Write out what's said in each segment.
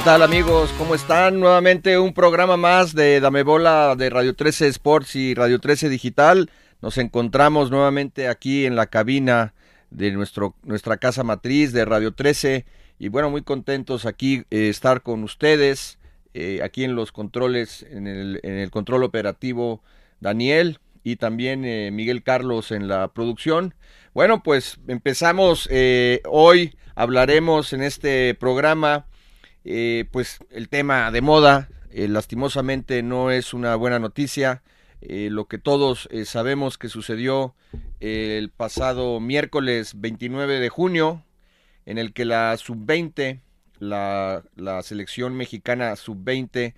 ¿Qué tal amigos? ¿Cómo están? Nuevamente un programa más de Dame Bola de Radio 13 Sports y Radio 13 Digital. Nos encontramos nuevamente aquí en la cabina de nuestro, nuestra casa matriz de Radio 13 y bueno, muy contentos aquí eh, estar con ustedes, eh, aquí en los controles, en el, en el, control operativo Daniel y también eh, Miguel Carlos en la producción. Bueno, pues empezamos hoy, hablaremos en este programa eh, pues el tema de moda, eh, lastimosamente no es una buena noticia. Eh, lo que todos sabemos que sucedió el pasado miércoles 29 de junio, en el que la sub-20, la, la, selección mexicana sub-20,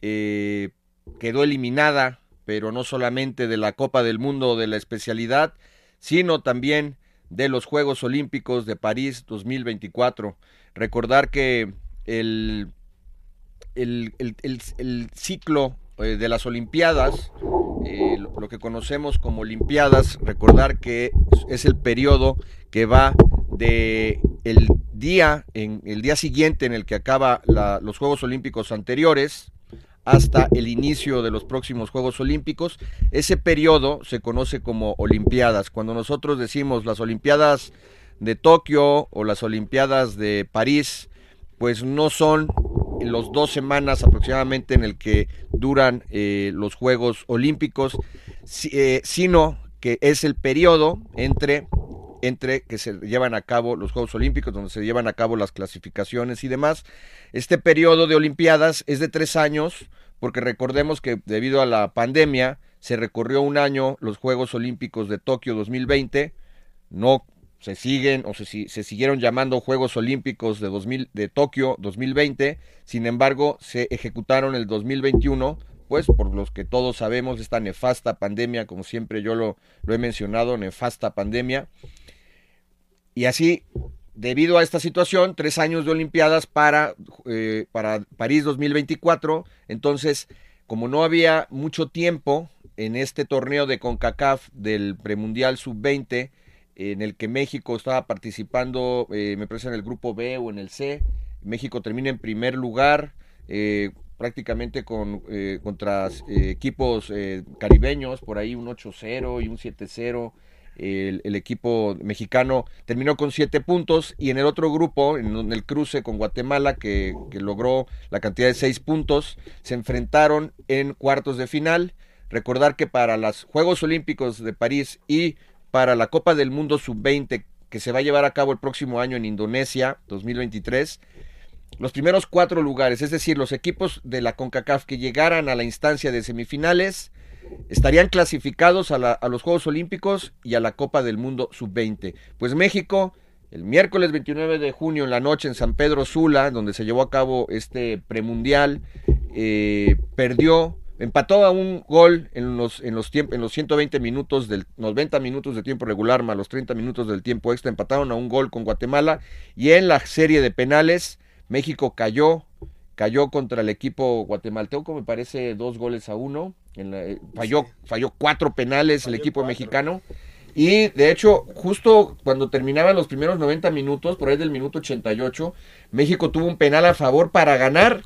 quedó eliminada, pero no solamente de la Copa del Mundo de la especialidad, sino también de los Juegos Olímpicos de París 2024. Recordar que el, el, ciclo eh, de las Olimpiadas, eh, lo, que conocemos como Olimpiadas, recordar que es el periodo que va de el día, en el día siguiente en el que acaba los Juegos Olímpicos anteriores, hasta el inicio de los próximos Juegos Olímpicos. Ese periodo se conoce como Olimpiadas. Cuando nosotros decimos las Olimpiadas de Tokio o las Olimpiadas de París, pues no son los dos semanas aproximadamente en el que duran eh, los Juegos Olímpicos, eh, sino que es el periodo entre entre que se llevan a cabo los Juegos Olímpicos, donde se llevan a cabo las clasificaciones y demás. Este periodo de Olimpiadas es de tres años, porque recordemos que debido a la pandemia se recorrió un año los Juegos Olímpicos de Tokio 2020, no se siguen o se, se, siguieron llamando Juegos Olímpicos de, 2000, de Tokio 2020, sin embargo se ejecutaron el 2021, pues por los que todos sabemos esta nefasta pandemia, como siempre yo lo, lo he mencionado, nefasta pandemia. Y así, debido a esta situación, tres años de Olimpiadas para, eh, para París 2024, entonces, como no había mucho tiempo en este torneo de CONCACAF del premundial sub-20, en el que México estaba participando, eh, me parece en el grupo B o en el C. México termina en primer lugar, eh, prácticamente con, eh, contra equipos caribeños, por ahí un 8-0 y un 7-0. El, equipo mexicano terminó con siete puntos y en el otro grupo, en, el cruce con Guatemala, que, que logró la cantidad de seis puntos, se enfrentaron en cuartos de final. Recordar que para los Juegos Olímpicos de París y para la Copa del Mundo Sub-20 que se va a llevar a cabo el próximo año en Indonesia, 2023. Los primeros cuatro lugares, es decir, los equipos de la CONCACAF que llegaran a la instancia de semifinales, estarían clasificados a, los Juegos Olímpicos y a la Copa del Mundo Sub-20. Pues México, el miércoles 29 de junio en la noche en San Pedro Sula, donde se llevó a cabo este premundial, eh, perdió Empató a un gol en los, en los, en los 120 minutos del 90 minutos de tiempo regular más los 30 minutos del tiempo extra. Empataron a un gol con Guatemala. Y en la serie de penales, México cayó, cayó contra el equipo guatemalteco, me parece dos goles a uno. En eh, falló, falló cuatro penales el equipo mexicano. Y de hecho, justo cuando terminaban los primeros 90 minutos, por ahí del minuto 88, México tuvo un penal a favor para ganar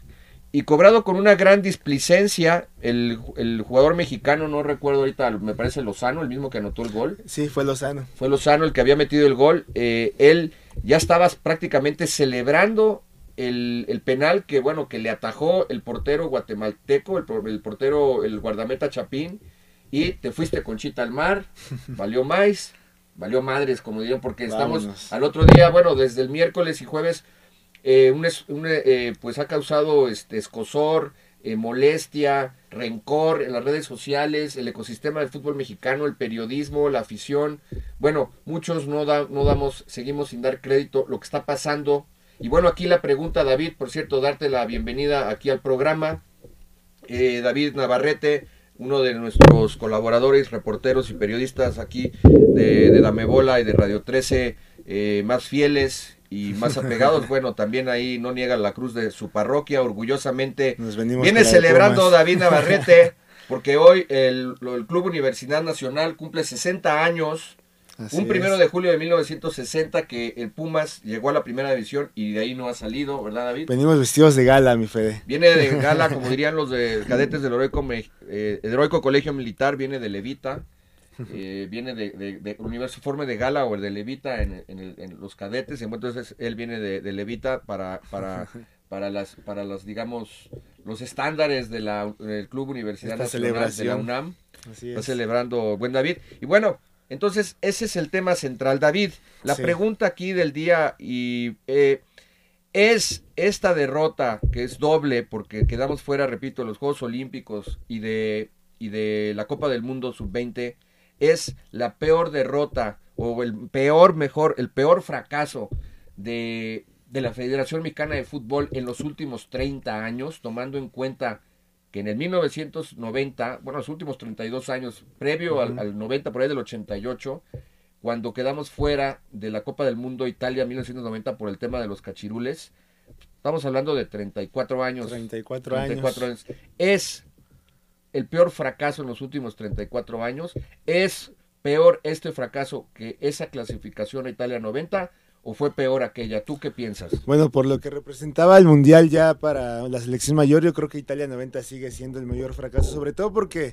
y cobrado con una gran displicencia el, el, jugador mexicano, no recuerdo ahorita, me parece Lozano, el mismo que anotó el gol. Sí, fue Lozano. Fue Lozano el que había metido el gol. Eh, él ya estaba prácticamente celebrando el, el penal que, bueno, que le atajó el portero guatemalteco, el, el portero, el guardameta Chapín, y te fuiste con Chita al mar, valió más, valió madres, como dirían, porque estamos al otro día, bueno, desde el miércoles y jueves, eh, un eh, pues ha causado este escosor, eh, molestia, rencor en las redes sociales, el ecosistema del fútbol mexicano, el periodismo, la afición. Bueno, muchos no, da- no damos, seguimos sin dar crédito lo que está pasando. Y bueno, aquí la pregunta, David, por cierto, darte la bienvenida aquí al programa. Eh, David Navarrete, uno de nuestros colaboradores, reporteros y periodistas aquí de, de Dame Bola y de Radio 13, eh, más fieles y más apegados. bueno, también ahí no niega la cruz de su parroquia, orgullosamente. Nos Viene celebrando. David Navarrete, porque hoy el, Club Universidad Nacional cumple 60 años. Así un es. primero de julio de 1960 que el Pumas llegó a la primera división y de ahí no ha salido, ¿verdad David? Venimos vestidos de gala, mi Fede. Viene de gala, como dirían los de cadetes del heroico, eh, el heroico colegio militar, viene de Levita, eh, viene de, de, de uniforme de gala o el de Levita en, en el- en los cadetes, entonces él viene de, de Levita para, para, para las, para las, digamos, los estándares de la, del Club Universidad Esta Nacional de la. UNAM. Así Está es. celebrando buen David. Y bueno, entonces ese es el tema central. David, la Sí. pregunta aquí del día y eh, es esta derrota que es doble porque quedamos fuera, repito, de los Juegos Olímpicos y de, y de la Copa del Mundo Sub-20, es la peor derrota o el peor, mejor, el peor fracaso de, de la Federación Mexicana de Fútbol en los últimos 30 años, tomando en cuenta que en el 1990, bueno, los últimos 32 años, previo al, al 90, por ahí del 88, cuando quedamos fuera de la Copa del Mundo Italia 1990 por el tema de los cachirules, estamos hablando de 34 años. 34 34 años. años. Es el peor fracaso en los últimos 34 años. Es peor este fracaso que esa clasificación a Italia 90 o fue peor aquella. ¿Tú qué piensas? Bueno, por lo que representaba el Mundial ya para la selección mayor, yo creo que Italia 90 sigue siendo el mayor fracaso, sobre todo porque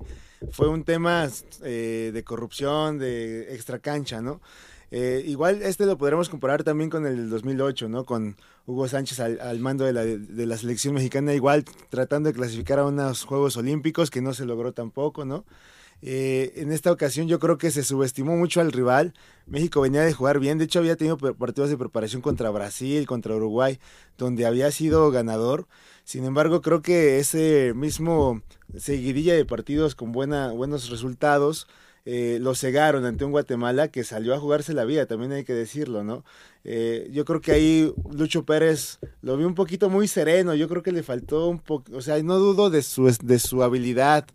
fue un tema eh, de corrupción, de extra cancha, ¿no? Eh, igual este lo podremos comparar también con el del 2008, ¿no? Con Hugo Sánchez al, mando de la, de la selección mexicana, igual tratando de clasificar a unos Juegos Olímpicos que no se logró tampoco, ¿no? Eh, en esta ocasión yo creo que se subestimó mucho al rival. México venía de jugar bien, de hecho había tenido partidos de preparación contra Brasil, contra Uruguay, donde había sido ganador. Sin embargo, creo que ese mismo seguidilla de partidos con buena, buenos resultados eh, lo cegaron ante un Guatemala que salió a jugarse la vida, también hay que decirlo, ¿no? Eh, yo creo que ahí Lucho Pérez lo vi un poquito muy sereno, yo creo que le faltó un poco, o sea, no dudo de su, de su habilidad,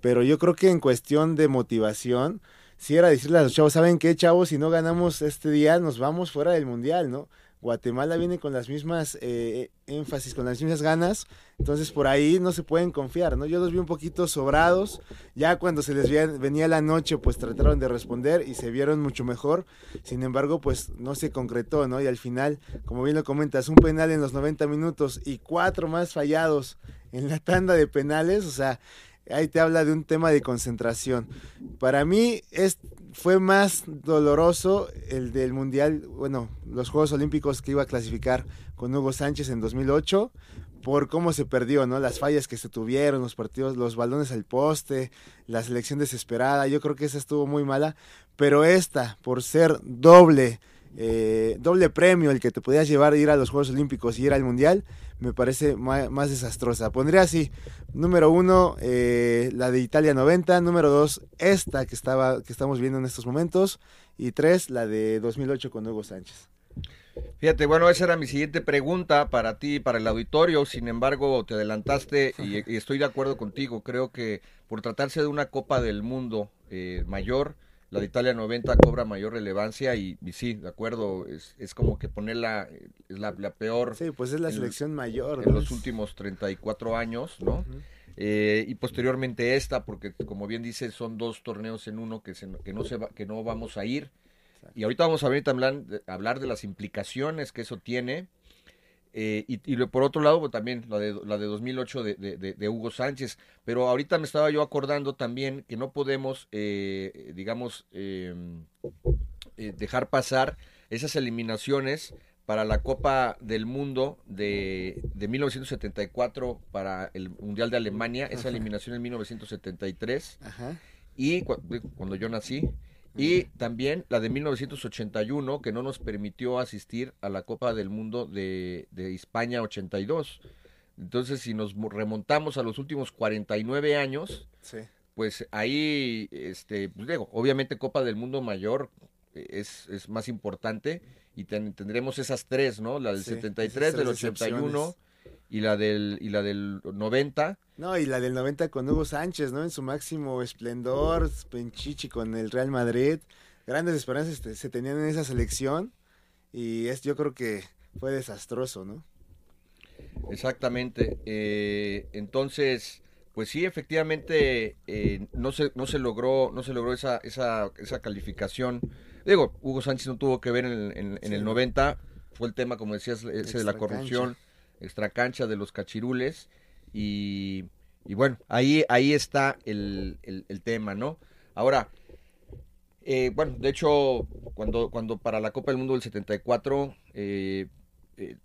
pero yo creo que en cuestión de motivación, si era decirle a los chavos, ¿saben qué, chavos? Si no ganamos este día, nos vamos fuera del Mundial, ¿no? Guatemala viene con las mismas eh, énfasis, con las mismas ganas, entonces por ahí no se pueden confiar, ¿no? Yo los vi un poquito sobrados, ya cuando se les venía la noche, pues trataron de responder y se vieron mucho mejor, sin embargo, pues no se concretó, ¿no? Y al final, como bien lo comentas, un penal en los 90 minutos y cuatro más fallados en la tanda de penales, o sea, ahí te habla de un tema de concentración. Para mí es, fue más doloroso el del Mundial, bueno, los Juegos Olímpicos que iba a clasificar con Hugo Sánchez en 2008, por cómo se perdió, ¿no? Las fallas que se tuvieron, los partidos, los balones al poste, la selección desesperada, yo creo que esa estuvo muy mala, pero esta, por ser doble, eh, doble premio el que te podías llevar ir a los Juegos Olímpicos y ir al Mundial, me parece más, desastrosa. Pondría así, número uno, eh, la de Italia 90, número dos, esta que, estaba, que estamos viendo en estos momentos, y tres, la de 2008 con Hugo Sánchez. Fíjate, bueno, esa era mi siguiente pregunta para ti, para el auditorio. Sin embargo, te adelantaste y, y estoy de acuerdo contigo. Creo que por tratarse de una Copa del Mundo eh, mayor, la de Italia 90 cobra mayor relevancia y, y sí, de acuerdo, es, es como que ponerla, eh, es la, la peor Sí, pues es la en- selección mayor. en ¿no? los últimos 34 años, ¿no? Eh, y posteriormente esta, porque como bien dice, son dos torneos en uno que, se, que, no, se va- que no vamos a ir. Y ahorita vamos a venir de- a hablar de las implicaciones que eso tiene. Eh, y, por otro lado, pues, también la de, la de 2008 de, de- Hugo Sánchez. Pero ahorita me estaba yo acordando también que no podemos, eh, digamos, eh, eh, dejar pasar esas eliminaciones para la Copa del Mundo de, de 1974 para el Mundial de Alemania, esa eliminación en 1973 Ajá. y cu- cuando yo nací y también la de 1981 que no nos permitió asistir a la Copa del Mundo de, de España 82. Entonces, si nos mo- remontamos a los últimos 49 años, Sí. pues ahí, este, pues digo, obviamente Copa del Mundo mayor es, es más importante y ten- tendremos esas tres, ¿no? La del Sí, 73, esas del tres 81 y la del y la del 90. No, y la del 90 con Hugo Sánchez, ¿no? En su máximo esplendor, Penchichi con el Real Madrid. Grandes esperanzas se tenían en esa selección y es, yo creo que fue desastroso, ¿no? Exactamente. eh, entonces, pues sí, efectivamente eh, no se no se logró no se logró esa esa esa calificación. Digo, Hugo Sánchez no tuvo que ver en, el- en- en Sí. el 90. Fue el tema, como decías, ese de la corrupción, extracancha de los cachirules y, y bueno, ahí ahí está el, el- el tema, ¿no? Ahora, eh, bueno, de hecho, cuando, cuando para la Copa del Mundo del 74, eh, eh,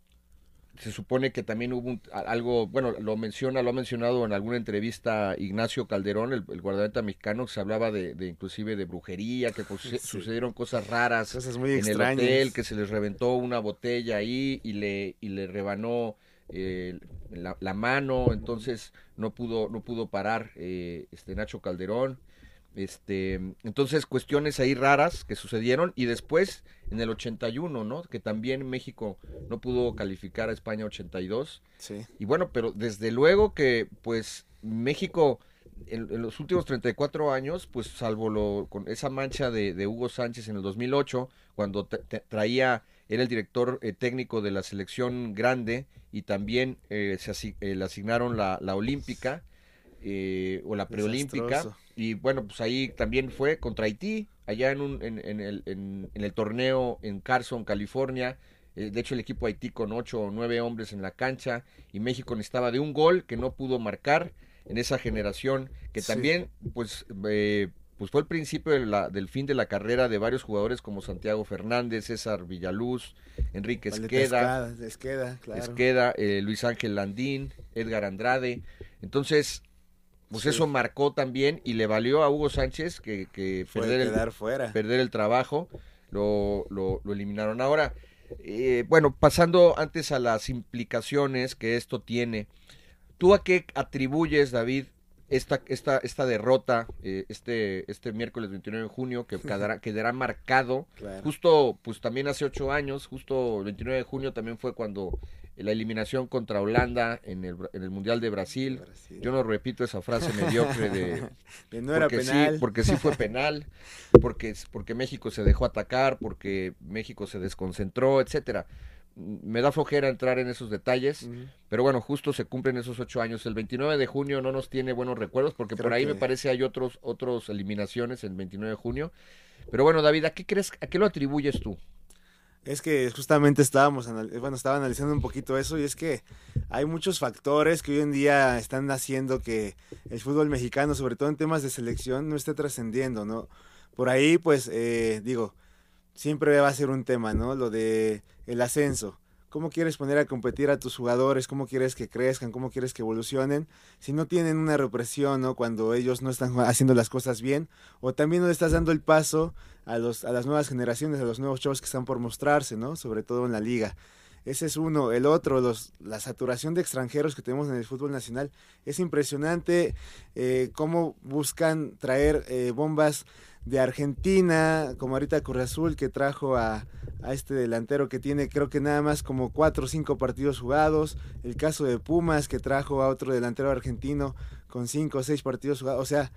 se supone que también hubo un- algo, bueno, lo menciona, lo ha mencionado en alguna entrevista Ignacio Calderón, el, el guardameta mexicano, que se hablaba de, de inclusive de brujería, que pues, Sí. sucedieron cosas raras Cosas muy en extrañas. el hotel, que se les reventó una botella ahí y le, y le rebanó eh, la, la mano, entonces no pudo, no pudo parar eh, este Nacho Calderón. Este, entonces cuestiones ahí raras que sucedieron y después en el 81, ¿no? Que también México no pudo calificar a España 82. Sí. Y bueno, pero desde luego que pues México en, en los últimos 34 años, pues salvo lo, con esa mancha de, de Hugo Sánchez en el 2008, cuando te- te- traía, era el director eh, técnico de la selección grande y también eh, se asi- eh, le asignaron la, la olímpica o la preolímpica. Y bueno, pues ahí también fue contra Haití, allá en, un, en, en el, en, en el torneo en Carson, California. De hecho, el equipo Haití con ocho o nueve hombres en la cancha y México necesitaba de un gol que no pudo marcar en esa generación, que Sí. también, pues, eh, pues fue el principio de la- del fin de la carrera de varios jugadores como Santiago Fernández, César Villaluz, Enrique Esqueda, Escada, Esqueda, claro. Esqueda, eh, Luis Ángel Landín, Edgar Andrade. Entonces, pues Sí. eso marcó también y le valió a Hugo Sánchez que, perder, el, quedar fuera. perder el trabajo, lo, lo, lo eliminaron. Ahora, eh, bueno, pasando antes a las implicaciones que esto tiene, ¿tú a qué atribuyes, David, esta, esta, esta derrota eh, este, este miércoles 29 de junio que quedará, quedará marcado Claro. Justo, pues también hace ocho años, justo el 29 de junio también fue cuando la eliminación contra Holanda en el, en el Mundial de Brasil. Brasil. Yo no repito esa frase mediocre de... Que no era porque penal. Sí, porque sí fue penal, porque, porque México se dejó atacar, porque México se desconcentró, etcétera. Me da flojera entrar en esos detalles, pero bueno, justo se cumplen esos ocho años. El 29 de junio no nos tiene buenos recuerdos, porque Creo por ahí me que- parece hay otros, otros eliminaciones el 29 de junio. Pero bueno, David, ¿a qué crees, a qué lo atribuyes tú? Es que justamente estábamos, bueno, estaba analizando un poquito eso y es que hay muchos factores que hoy en día están haciendo que el fútbol mexicano, sobre todo en temas de selección, no esté trascendiendo, ¿no? Por ahí, pues, eh, digo, siempre va a ser un tema, ¿no? Lo de el ascenso. ¿Cómo quieres poner a competir a tus jugadores? ¿Cómo quieres que crezcan? ¿Cómo quieres que evolucionen? Si no tienen una represión, ¿no? Cuando ellos no están haciendo las cosas bien. O también no le estás dando el paso a, los, a las nuevas generaciones, a los nuevos chavos que están por mostrarse, ¿no? Sobre todo en la liga. Ese es uno. El otro, los, la saturación de extranjeros que tenemos en el fútbol nacional. Es impresionante eh, cómo buscan traer eh, bombas de Argentina, como ahorita Cruz Azul que trajo a, este delantero que tiene creo que nada más como cuatro o cinco partidos jugados. El caso de Pumas que trajo a otro delantero argentino con cinco o seis partidos jugados. O sea,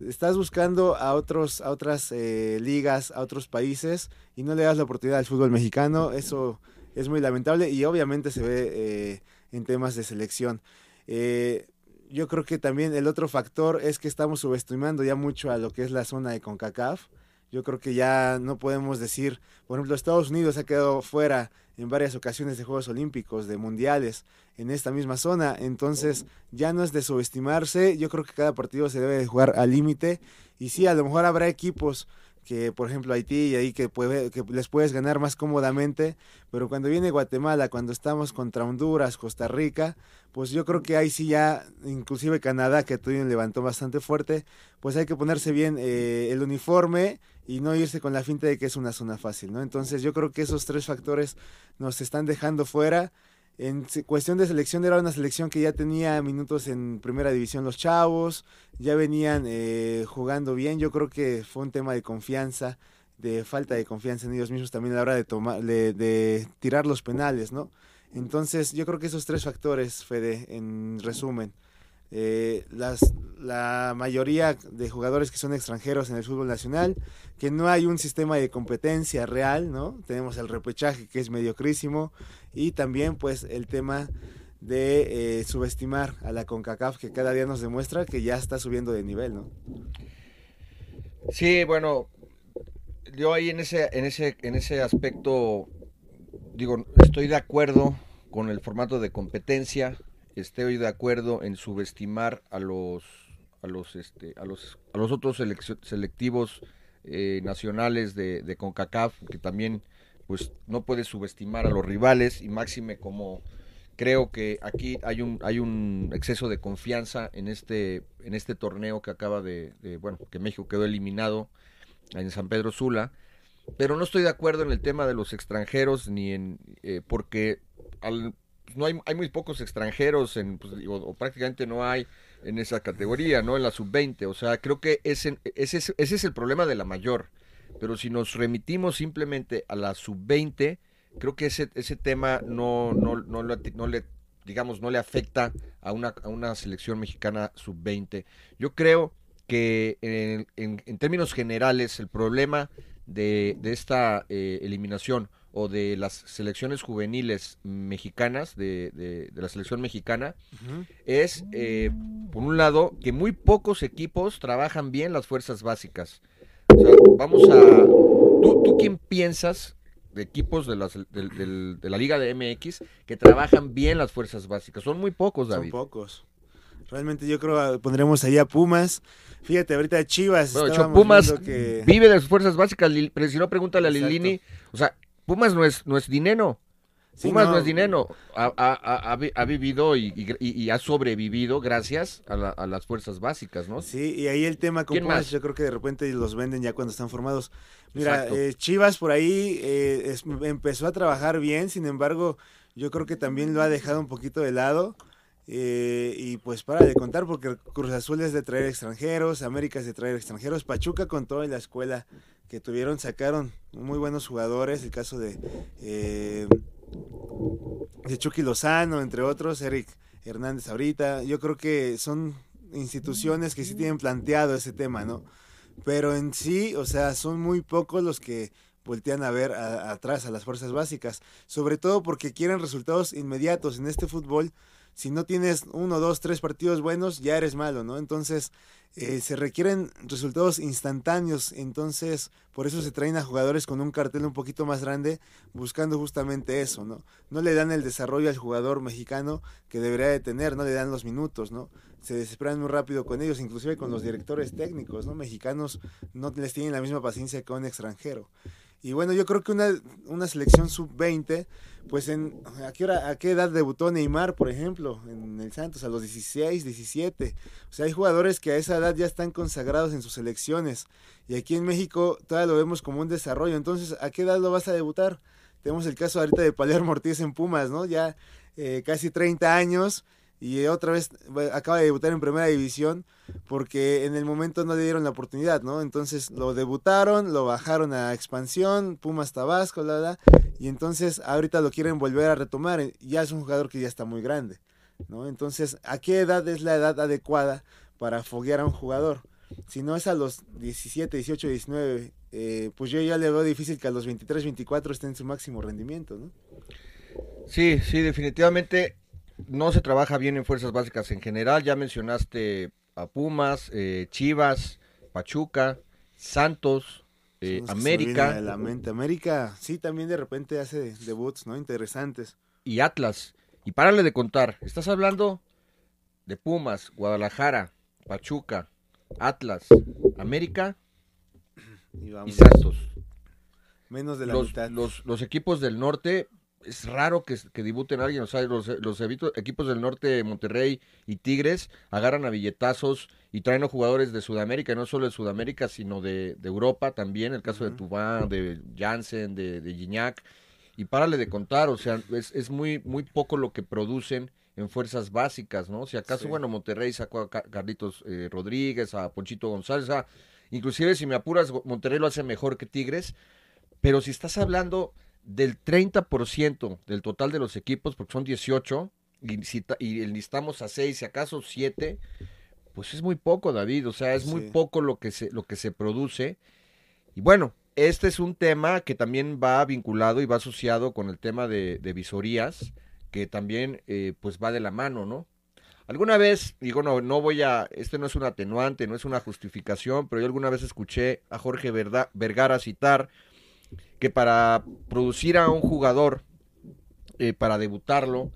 estás buscando a otros a otras eh, ligas, a otros países y no le das la oportunidad al fútbol mexicano. Eso es muy lamentable y obviamente se ve eh, en temas de selección. Eh, yo creo que también el otro factor es que estamos subestimando ya mucho a lo que es la zona de CONCACAF. Yo creo que ya no podemos decir, por ejemplo, Estados Unidos ha quedado fuera en varias ocasiones de Juegos Olímpicos, de Mundiales, en esta misma zona. Entonces, ya no es de subestimarse. Yo creo que cada partido se debe de jugar al límite. Y sí, a lo mejor habrá equipos que por ejemplo Haití y ahí que, puede, que les puedes ganar más cómodamente, pero cuando viene Guatemala, cuando estamos contra Honduras, Costa Rica, pues yo creo que ahí sí ya, inclusive Canadá, que todavía levantó bastante fuerte, pues hay que ponerse bien eh, el uniforme y no irse con la finta de que es una zona fácil, ¿no? Entonces yo creo que esos tres factores nos están dejando fuera. En cuestión de selección era una selección que ya tenía minutos en primera división los chavos, ya venían eh, jugando bien, yo creo que fue un tema de confianza, de falta de confianza en ellos mismos también a la hora de, tomar, de, tirar los penales, ¿no? Entonces yo creo que esos tres factores, Fede, en resumen, eh, las, la mayoría de jugadores que son extranjeros en el fútbol nacional, que no hay un sistema de competencia real, ¿no? Tenemos el repechaje que es mediocrísimo y también pues el tema de eh, subestimar a la CONCACAF que cada día nos demuestra que ya está subiendo de nivel, ¿no? Sí, bueno, yo ahí en ese, en ese, en ese aspecto, digo, estoy de acuerdo con el formato de competencia, estoy de acuerdo en subestimar a los a los este a los a los otros selectivos eh, nacionales de, de, CONCACAF que también pues no puede subestimar a los rivales y máxime como creo que aquí hay un hay un exceso de confianza en este en este torneo que acaba de, bueno que México quedó eliminado en San Pedro Sula. Pero no estoy de acuerdo en el tema de los extranjeros ni en eh, porque al pues, no hay, hay muy pocos extranjeros, en, pues, o, prácticamente no hay en esa categoría, ¿no? En la sub-20. O sea, creo que ese, ese, ese es el problema de la mayor. Pero si nos remitimos simplemente a la sub-20, creo que ese, ese tema no, no, no, no, le, digamos, no le afecta a una, a una selección mexicana sub-20. Yo creo que en, en, términos generales el problema de, de esta eh, eliminación o de las selecciones juveniles mexicanas, de, de, la selección mexicana, es, eh, por un lado, que muy pocos equipos trabajan bien las fuerzas básicas. O sea, vamos a... ¿Tú, tú quién piensas de equipos de, las, de, la Liga de MX que trabajan bien las fuerzas básicas? Son muy pocos, David. Son pocos. Realmente yo creo que pondremos ahí a Pumas. Fíjate, ahorita Chivas. Pumas vive de sus fuerzas básicas, pero si no, pregúntale a Lilini. O sea, Pumas no es, no es dinero. Pumas no. es dinero. Ha, vivido y, ha sobrevivido gracias a, las fuerzas básicas, ¿no? Sí, y ahí el tema con Pumas, yo creo que de repente los venden ya cuando están formados. Mira, eh, Chivas por ahí eh, empezó a trabajar bien, sin embargo, yo creo que también lo ha dejado un poquito de lado. Eh, y pues para de contar, porque Cruz Azul es de traer extranjeros, América es de traer extranjeros, Pachuca con toda la escuela que tuvieron, sacaron muy buenos jugadores, el caso de, eh, de Chucky Lozano, entre otros, Eric Hernández ahorita, yo creo que son instituciones que sí tienen planteado ese tema, ¿no? Pero en sí, o sea, son muy pocos los que voltean a ver atrás a las fuerzas básicas, sobre todo porque quieren resultados inmediatos en este fútbol si no tienes uno, dos, tres partidos buenos, ya eres malo, ¿no? Entonces, eh, se requieren resultados instantáneos, entonces, por eso se traen a jugadores con un cartel un poquito más grande, buscando justamente eso, ¿no? No le dan el desarrollo al jugador mexicano que debería de tener, no le dan los minutos, ¿no? Se desesperan muy rápido con ellos, inclusive con los directores técnicos, ¿no? Mexicanos no les tienen la misma paciencia que un extranjero. Y bueno, yo creo que una, una selección sub-20, pues en ¿a qué, hora, ¿a qué edad debutó Neymar, por ejemplo, en el Santos? A los 16, 17. O sea, hay jugadores que a esa edad ya están consagrados en sus selecciones. Y aquí en México todavía lo vemos como un desarrollo. Entonces, ¿a qué edad lo vas a debutar? Tenemos el caso ahorita de Palermo Ortiz en Pumas, ¿no? Ya eh, casi 30 años y otra vez acaba de debutar en primera división porque en el momento no le dieron la oportunidad, ¿no? Entonces lo debutaron, lo bajaron a expansión, Pumas Tabasco, la, la, y entonces ahorita lo quieren volver a retomar, ya es un jugador que ya está muy grande, ¿no? Entonces, ¿a qué edad es la edad adecuada para foguear a un jugador? Si no es a los 17, 18, 19, pues yo ya le veo difícil que a los 23, 24 esté en su máximo rendimiento, ¿no? Sí, sí, definitivamente no se trabaja bien en fuerzas básicas en general. Ya mencionaste a Pumas, eh, Chivas, Pachuca, Santos, eh, América. la mente. América, sí, también de repente hace debuts, ¿no? Interesantes. Y Atlas. Y párale de contar. Estás hablando de Pumas, Guadalajara, Pachuca, Atlas, América Y y Santos. Menos de la Los, mitad. los, los equipos del norte, es raro que, que debuten a alguien. O sea, los, los evito- equipos del norte, Monterrey y Tigres, agarran a billetazos y traen a jugadores de Sudamérica, y no solo de Sudamérica, sino de, de Europa también. El caso de Tubán, de Jansen, de, de Gignac. Y párale de contar, o sea, es, es muy, muy poco lo que producen en fuerzas básicas, ¿no? Si acaso, Sí. bueno, Monterrey sacó a Ca- Carlitos eh, Rodríguez, a Ponchito González, a- inclusive si me apuras, Monterrey lo hace mejor que Tigres, pero si estás hablando del 30% del total de los equipos, porque son 18, y, si y a 6, si acaso 7, pues es muy poco, David. O sea, es muy poco lo que se, lo que se produce. Y bueno, este es un tema que también va vinculado y va asociado con el tema de, de visorías, que también eh, pues va de la mano, ¿no? Alguna vez, digo, no, no voy a, este no es un atenuante, no es una justificación, pero yo alguna vez escuché a Jorge Verda- Vergara citar que para producir a un jugador, eh, para debutarlo,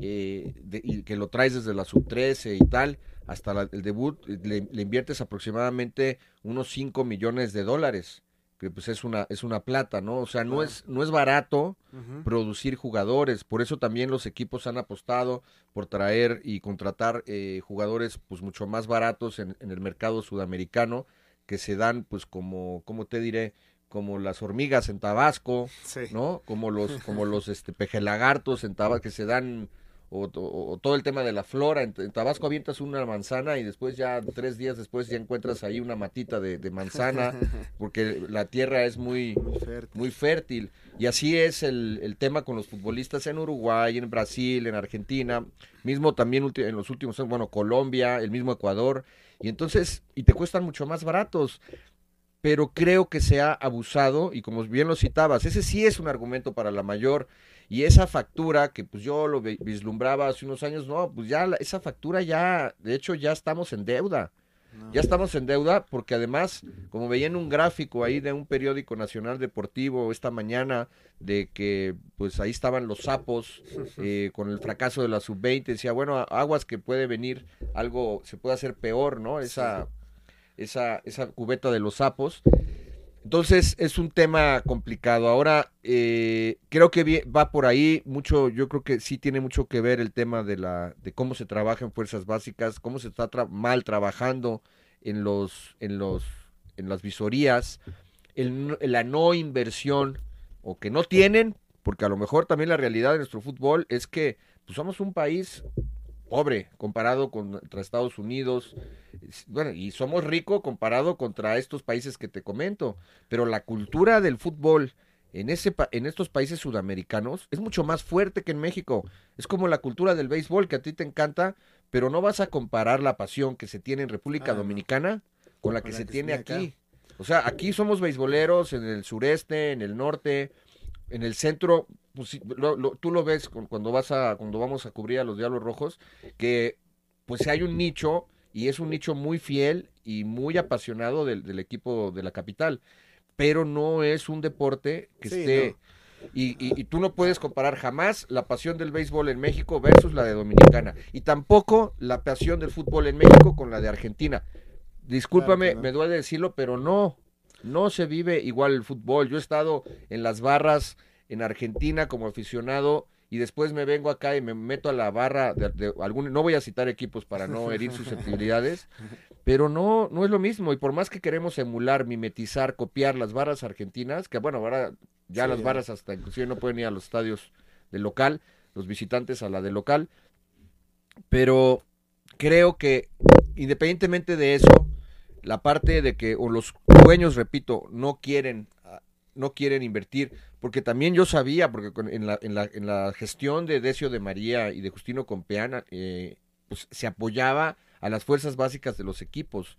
eh, de- y que lo traes desde la sub-13 y tal, hasta la- el debut, eh, le, le inviertes aproximadamente unos 5 millones de dólares, que pues es una, es una plata, ¿no? O sea, no es, no es barato producir jugadores, por eso también los equipos han apostado por traer y contratar eh, jugadores pues mucho más baratos en, en el mercado sudamericano, que se dan pues como, ¿cómo te diré? Como las hormigas en Tabasco, Sí. ¿no? Como los, como los este, pejelagartos en Tabasco que se dan, o, o- o todo el tema de la flora. En, en Tabasco avientas una manzana y después ya, tres días después ya encuentras ahí una matita de, de manzana, porque la tierra es muy, Muy fértil. muy fértil. Y así es el, el tema con los futbolistas en Uruguay, en Brasil, en Argentina, mismo también en los últimos años, bueno, Colombia, el mismo Ecuador. Y entonces, y te cuestan mucho más baratos. Pero creo que se ha abusado, y como bien lo citabas, ese sí es un argumento para la mayor. Y esa factura que pues yo lo vi- vislumbraba hace unos años, no, pues ya la- esa factura ya, de hecho ya estamos en deuda. No. Ya estamos en deuda porque además, como veía en un gráfico ahí de un periódico nacional deportivo esta mañana, de que pues ahí estaban los sapos eh, con el fracaso de la sub-20, decía, bueno, aguas que puede venir algo, se puede hacer peor, ¿no? Esa, esa, esa cubeta de los sapos. Entonces es un tema complicado. Ahora eh, creo que va por ahí mucho. Yo creo que sí tiene mucho que ver el tema de la de cómo se trabaja en fuerzas básicas, cómo se está mal trabajando en los en los en las visorías, el la no inversión o que no tienen, porque a lo mejor también la realidad de nuestro fútbol es que pues, somos un país pobre comparado contra Estados Unidos, bueno, y somos rico comparado contra estos países que te comento, pero la cultura del fútbol en ese en estos países sudamericanos es mucho más fuerte que en México. Es como la cultura del béisbol que a ti te encanta, pero no vas a comparar la pasión que se tiene en República Ah, no. Dominicana con la Con que la se que se tiene tiene aquí. O sea, aquí somos beisboleros en el sureste, en el norte, en el centro, pues, sí, lo- lo- tú lo ves cu- cuando vas a cuando vamos a cubrir a los Diablos Rojos que pues hay un nicho y es un nicho muy fiel y muy apasionado del, del equipo de la capital, pero no es un deporte que Sí, esté y, y- y tú no puedes comparar jamás la pasión del béisbol en México versus la de Dominicana y tampoco la pasión del fútbol en México con la de Argentina. Discúlpame, Claro que no. me duele decirlo, pero no, no se vive igual el fútbol. Yo he estado en las barras en Argentina como aficionado y después me vengo acá y me meto a la barra de, de algún, no voy a citar equipos para no herir susceptibilidades, pero no, no es lo mismo. Y por más que queremos emular, mimetizar, copiar las barras argentinas, que bueno, ahora ya Sí, las barras hasta inclusive no pueden ir a los estadios del local, los visitantes a la del local, pero creo que independientemente de eso, la parte de que o los dueños, repito, no quieren no quieren invertir, porque también yo sabía, porque con- en, la, en, la, en la gestión de Decio de María y de Justino Compeana, eh, pues se apoyaba a las fuerzas básicas de los equipos,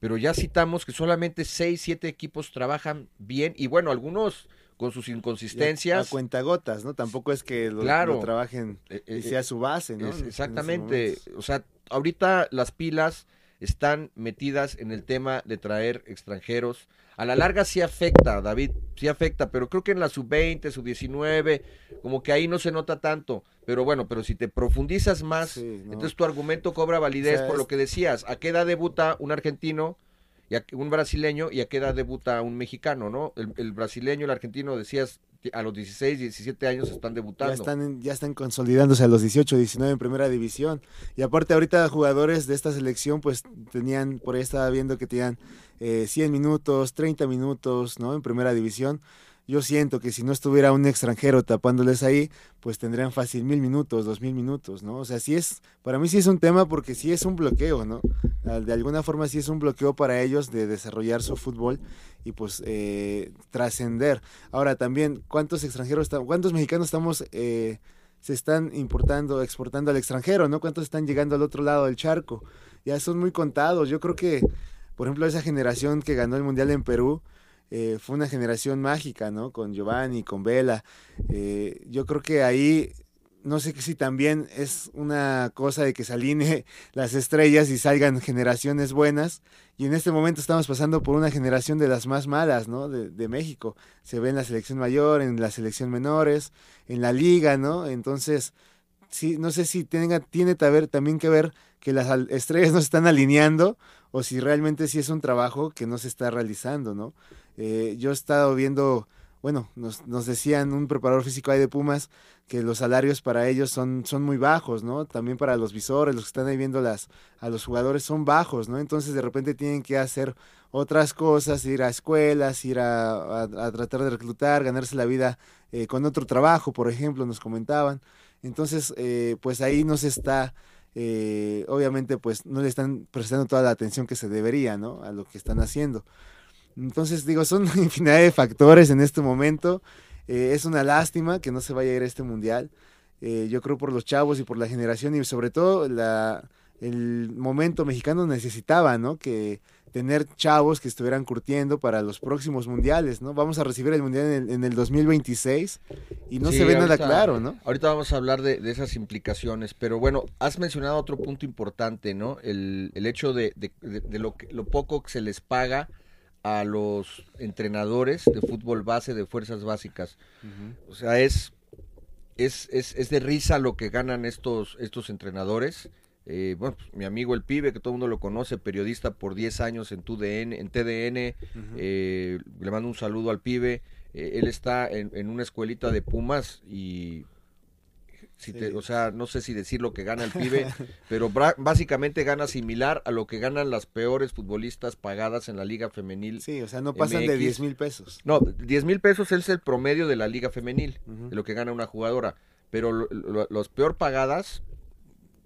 pero ya citamos que solamente seis, siete equipos trabajan bien, y bueno, algunos con sus Y a- inconsistencias. A cuentagotas, ¿no? Tampoco es que lo, Claro. lo trabajen eh, y eh, sea su base, ¿no? es- exactamente. O sea, ahorita las pilas están metidas en el tema de traer extranjeros. A la larga sí afecta, David, sí afecta, pero creo que en la sub-20, sub-19, como que ahí no se nota tanto. Pero bueno, pero si te profundizas más, Sí, no. entonces tu argumento cobra validez O sea, por es- lo que decías. ¿A qué edad debuta un argentino y a- un brasileño y a qué edad debuta un mexicano, ¿no? El, el brasileño, el argentino, decías, a los 16, 17 años están debutando. Ya están, ya están consolidándose a los 18, 19 en primera división. Y aparte ahorita jugadores de esta selección pues tenían, por ahí estaba viendo que tenían eh, 100 minutos, 30 minutos, ¿no? En primera división. Yo siento que si no estuviera un extranjero tapándoles ahí, pues tendrían fácil mil minutos, dos mil minutos, ¿no? O sea, sí es, para mí sí es un tema porque sí es un bloqueo, ¿no? Ah, De alguna forma sí es un bloqueo para ellos de desarrollar su fútbol y pues eh, trascender. Ahora también, ¿cuántos extranjeros, cuántos mexicanos estamos, eh, se están importando, exportando al extranjero, ¿no? ¿Cuántos están llegando al otro lado del charco? Ya son muy contados. Yo creo que, por ejemplo, esa generación que ganó el Mundial en Perú, eh, fue una generación mágica, ¿no? Con Giovanni, con Vela. Eh, yo creo que ahí, no sé si también es una cosa de que se alinee las estrellas y salgan generaciones buenas. Y en este momento estamos pasando por una generación de las más malas, ¿no? De, de México. Se ve en la selección mayor, en la selección menores, en la liga, ¿no? Entonces, sí, no sé si tenga, tiene que también que ver que las estrellas no se están alineando o si realmente sí es un trabajo que no se está realizando, ¿no? Eh, yo he estado viendo, bueno, nos, nos decían un preparador físico ahí de Pumas que los salarios para ellos son, son muy bajos, ¿no? También para los visores, los que están ahí viendo las, a los jugadores son bajos, ¿no? Entonces de repente tienen que hacer otras cosas, ir a escuelas, ir a, a- a tratar de reclutar, ganarse la vida eh, con otro trabajo, por ejemplo, nos comentaban. Entonces, eh, pues ahí no se está, eh, obviamente, pues no le están prestando toda la atención que se debería, ¿no? A lo que están haciendo. Entonces, digo, son infinidad de factores en este momento. Eh, es una lástima que no se vaya a ir a este mundial. Eh, yo creo por los chavos y por la generación y sobre todo la, el momento mexicano necesitaba, ¿no? Que tener chavos que estuvieran curtiendo para los próximos mundiales, ¿no? Vamos a recibir el mundial en el, en el 2026 y no Sí, se ve nada claro, ¿no? Ahorita vamos a hablar de, de esas implicaciones, pero bueno, has mencionado otro punto importante, ¿no? El, el hecho de, de- de- de lo, que- lo poco que se les paga a los entrenadores de fútbol base, de fuerzas básicas. O sea, es, es, es, es de risa lo que ganan estos, estos entrenadores. Eh, bueno, pues, mi amigo el pibe, que todo el mundo lo conoce, periodista por 10 años en TUDN, en TDN, eh, le mando un saludo al pibe. Eh, él está en, en una escuelita de Pumas y, si te- o sea, no sé si decir lo que gana el pibe, pero básicamente gana similar a lo que ganan las peores futbolistas pagadas en la liga femenil. Sí, o sea, no pasan de MX. 10 mil pesos. No, 10 mil pesos es el promedio de la liga femenil, de lo que gana una jugadora, pero lo- lo- los peor pagadas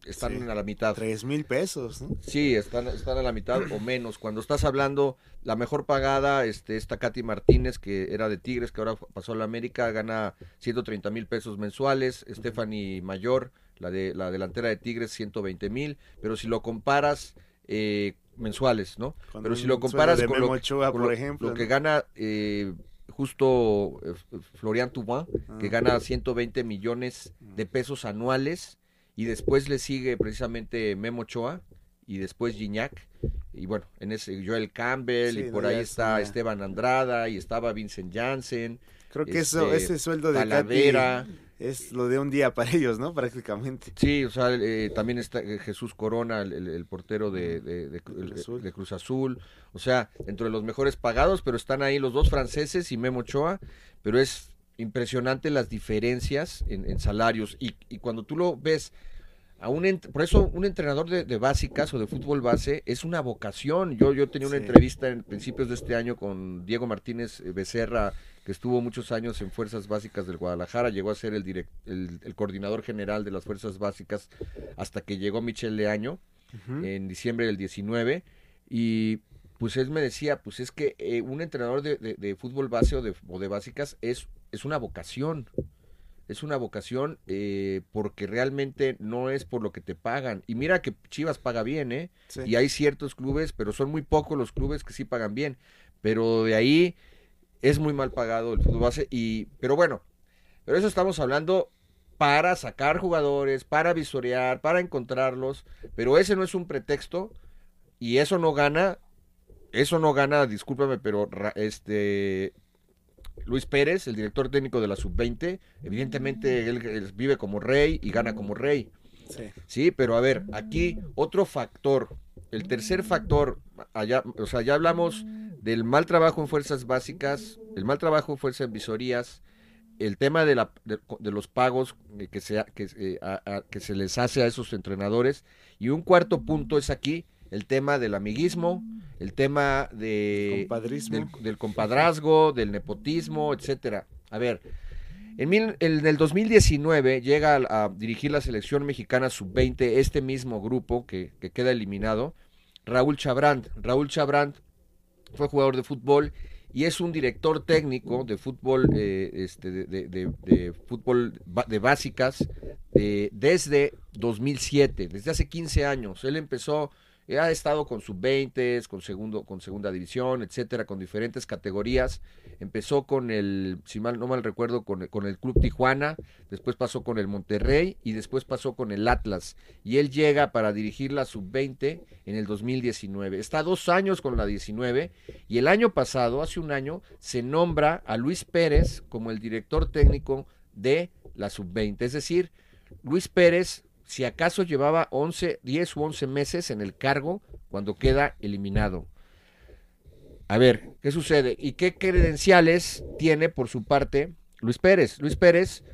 están Sí. a la mitad. 3 mil pesos, ¿no? Sí, están, están a la mitad o menos. Cuando estás hablando, la mejor pagada, este, esta Katy Martínez, que era de Tigres, que ahora pasó a la América, gana 130 mil pesos mensuales. Stephanie Mayor, la de la delantera de Tigres, 120 mil. Pero si lo comparas, eh, mensuales, ¿no? Con pero si lo comparas con, lo, con por lo- ejemplo, lo que ¿no? gana eh, justo eh, Florian Thauvin, que Ah. gana 120 millones de pesos anuales, y después le sigue precisamente Memo Ochoa, y después Gignac, y bueno, en ese Joel Campbell, Sí, y por ahí es está una- Esteban Andrada, y estaba Vincent Janssen, Creo que eso, este, ese sueldo de Talavera. Es lo de un día para ellos, ¿no? Prácticamente. Sí, o sea, eh, también está eh, Jesús Corona, el, portero de, de- de- Cruz Azul. de Cruz Azul. O sea, dentro de los mejores pagados, pero están ahí los dos franceses y Memo Ochoa. Pero es impresionante las diferencias en, en salarios. Y, y cuando tú lo ves, a un por eso un entrenador de, de básicas o de fútbol base es una vocación. Yo, yo tenía una Sí. entrevista en principios de este año con Diego Martínez eh, Becerra, que estuvo muchos años en Fuerzas Básicas del Guadalajara, llegó a ser el, direct- el, el coordinador general de las Fuerzas Básicas hasta que llegó Michel Leaño en diciembre del 19 y pues él me decía, pues es que eh, un entrenador de, de- de fútbol base o de, o de básicas es, es una vocación, es una vocación eh, porque realmente no es por lo que te pagan. Y mira que Chivas paga bien, ¿eh? Sí. Y hay ciertos clubes, pero son muy pocos los clubes que sí pagan bien. Pero de ahí es muy mal pagado el fútbol base. Y, pero bueno, pero eso estamos hablando para sacar jugadores, para visorear, para encontrarlos. Pero ese no es un pretexto y eso no gana, eso no gana, discúlpame, pero este Luis Pérez, el director técnico de la sub-20, evidentemente él, él vive como rey y gana como rey. Sí. Sí, pero a ver, aquí otro factor el tercer factor, allá, o sea, ya hablamos del mal trabajo en fuerzas básicas, el mal trabajo en fuerzas visorías, el tema de, la, de, de los pagos que se, que, eh, a- a- que se les hace a esos entrenadores. Y un cuarto punto es aquí el tema del amiguismo, el tema de, del, del compadrazgo, del nepotismo, etcétera. A ver, en, mil- en el 2019 llega a, a dirigir la selección mexicana sub-20 este mismo grupo que, que queda eliminado, Raúl Chabrand. Raúl Chabrand fue jugador de fútbol y es un director técnico de fútbol, eh, este, de, de- de- de fútbol de básicas eh, desde 2007, desde hace 15 años. Él empezó, ha estado con sub-20, con, segundo, con segunda división, etcétera, con diferentes categorías. Empezó con el, si mal no mal recuerdo, con, el- con el Club Tijuana, después pasó con el Monterrey y después pasó con el Atlas. Y él llega para dirigir la sub-20 en el 2019. Está dos años con la 19 y el año pasado, hace un año, se nombra a Luis Pérez como el director técnico de la sub-20. Es decir, Luis Pérez, si acaso llevaba 11, 10 u 11 meses en el cargo cuando queda eliminado. A ver, ¿qué sucede? ¿Y qué credenciales tiene por su parte Luis Pérez? Luis Pérez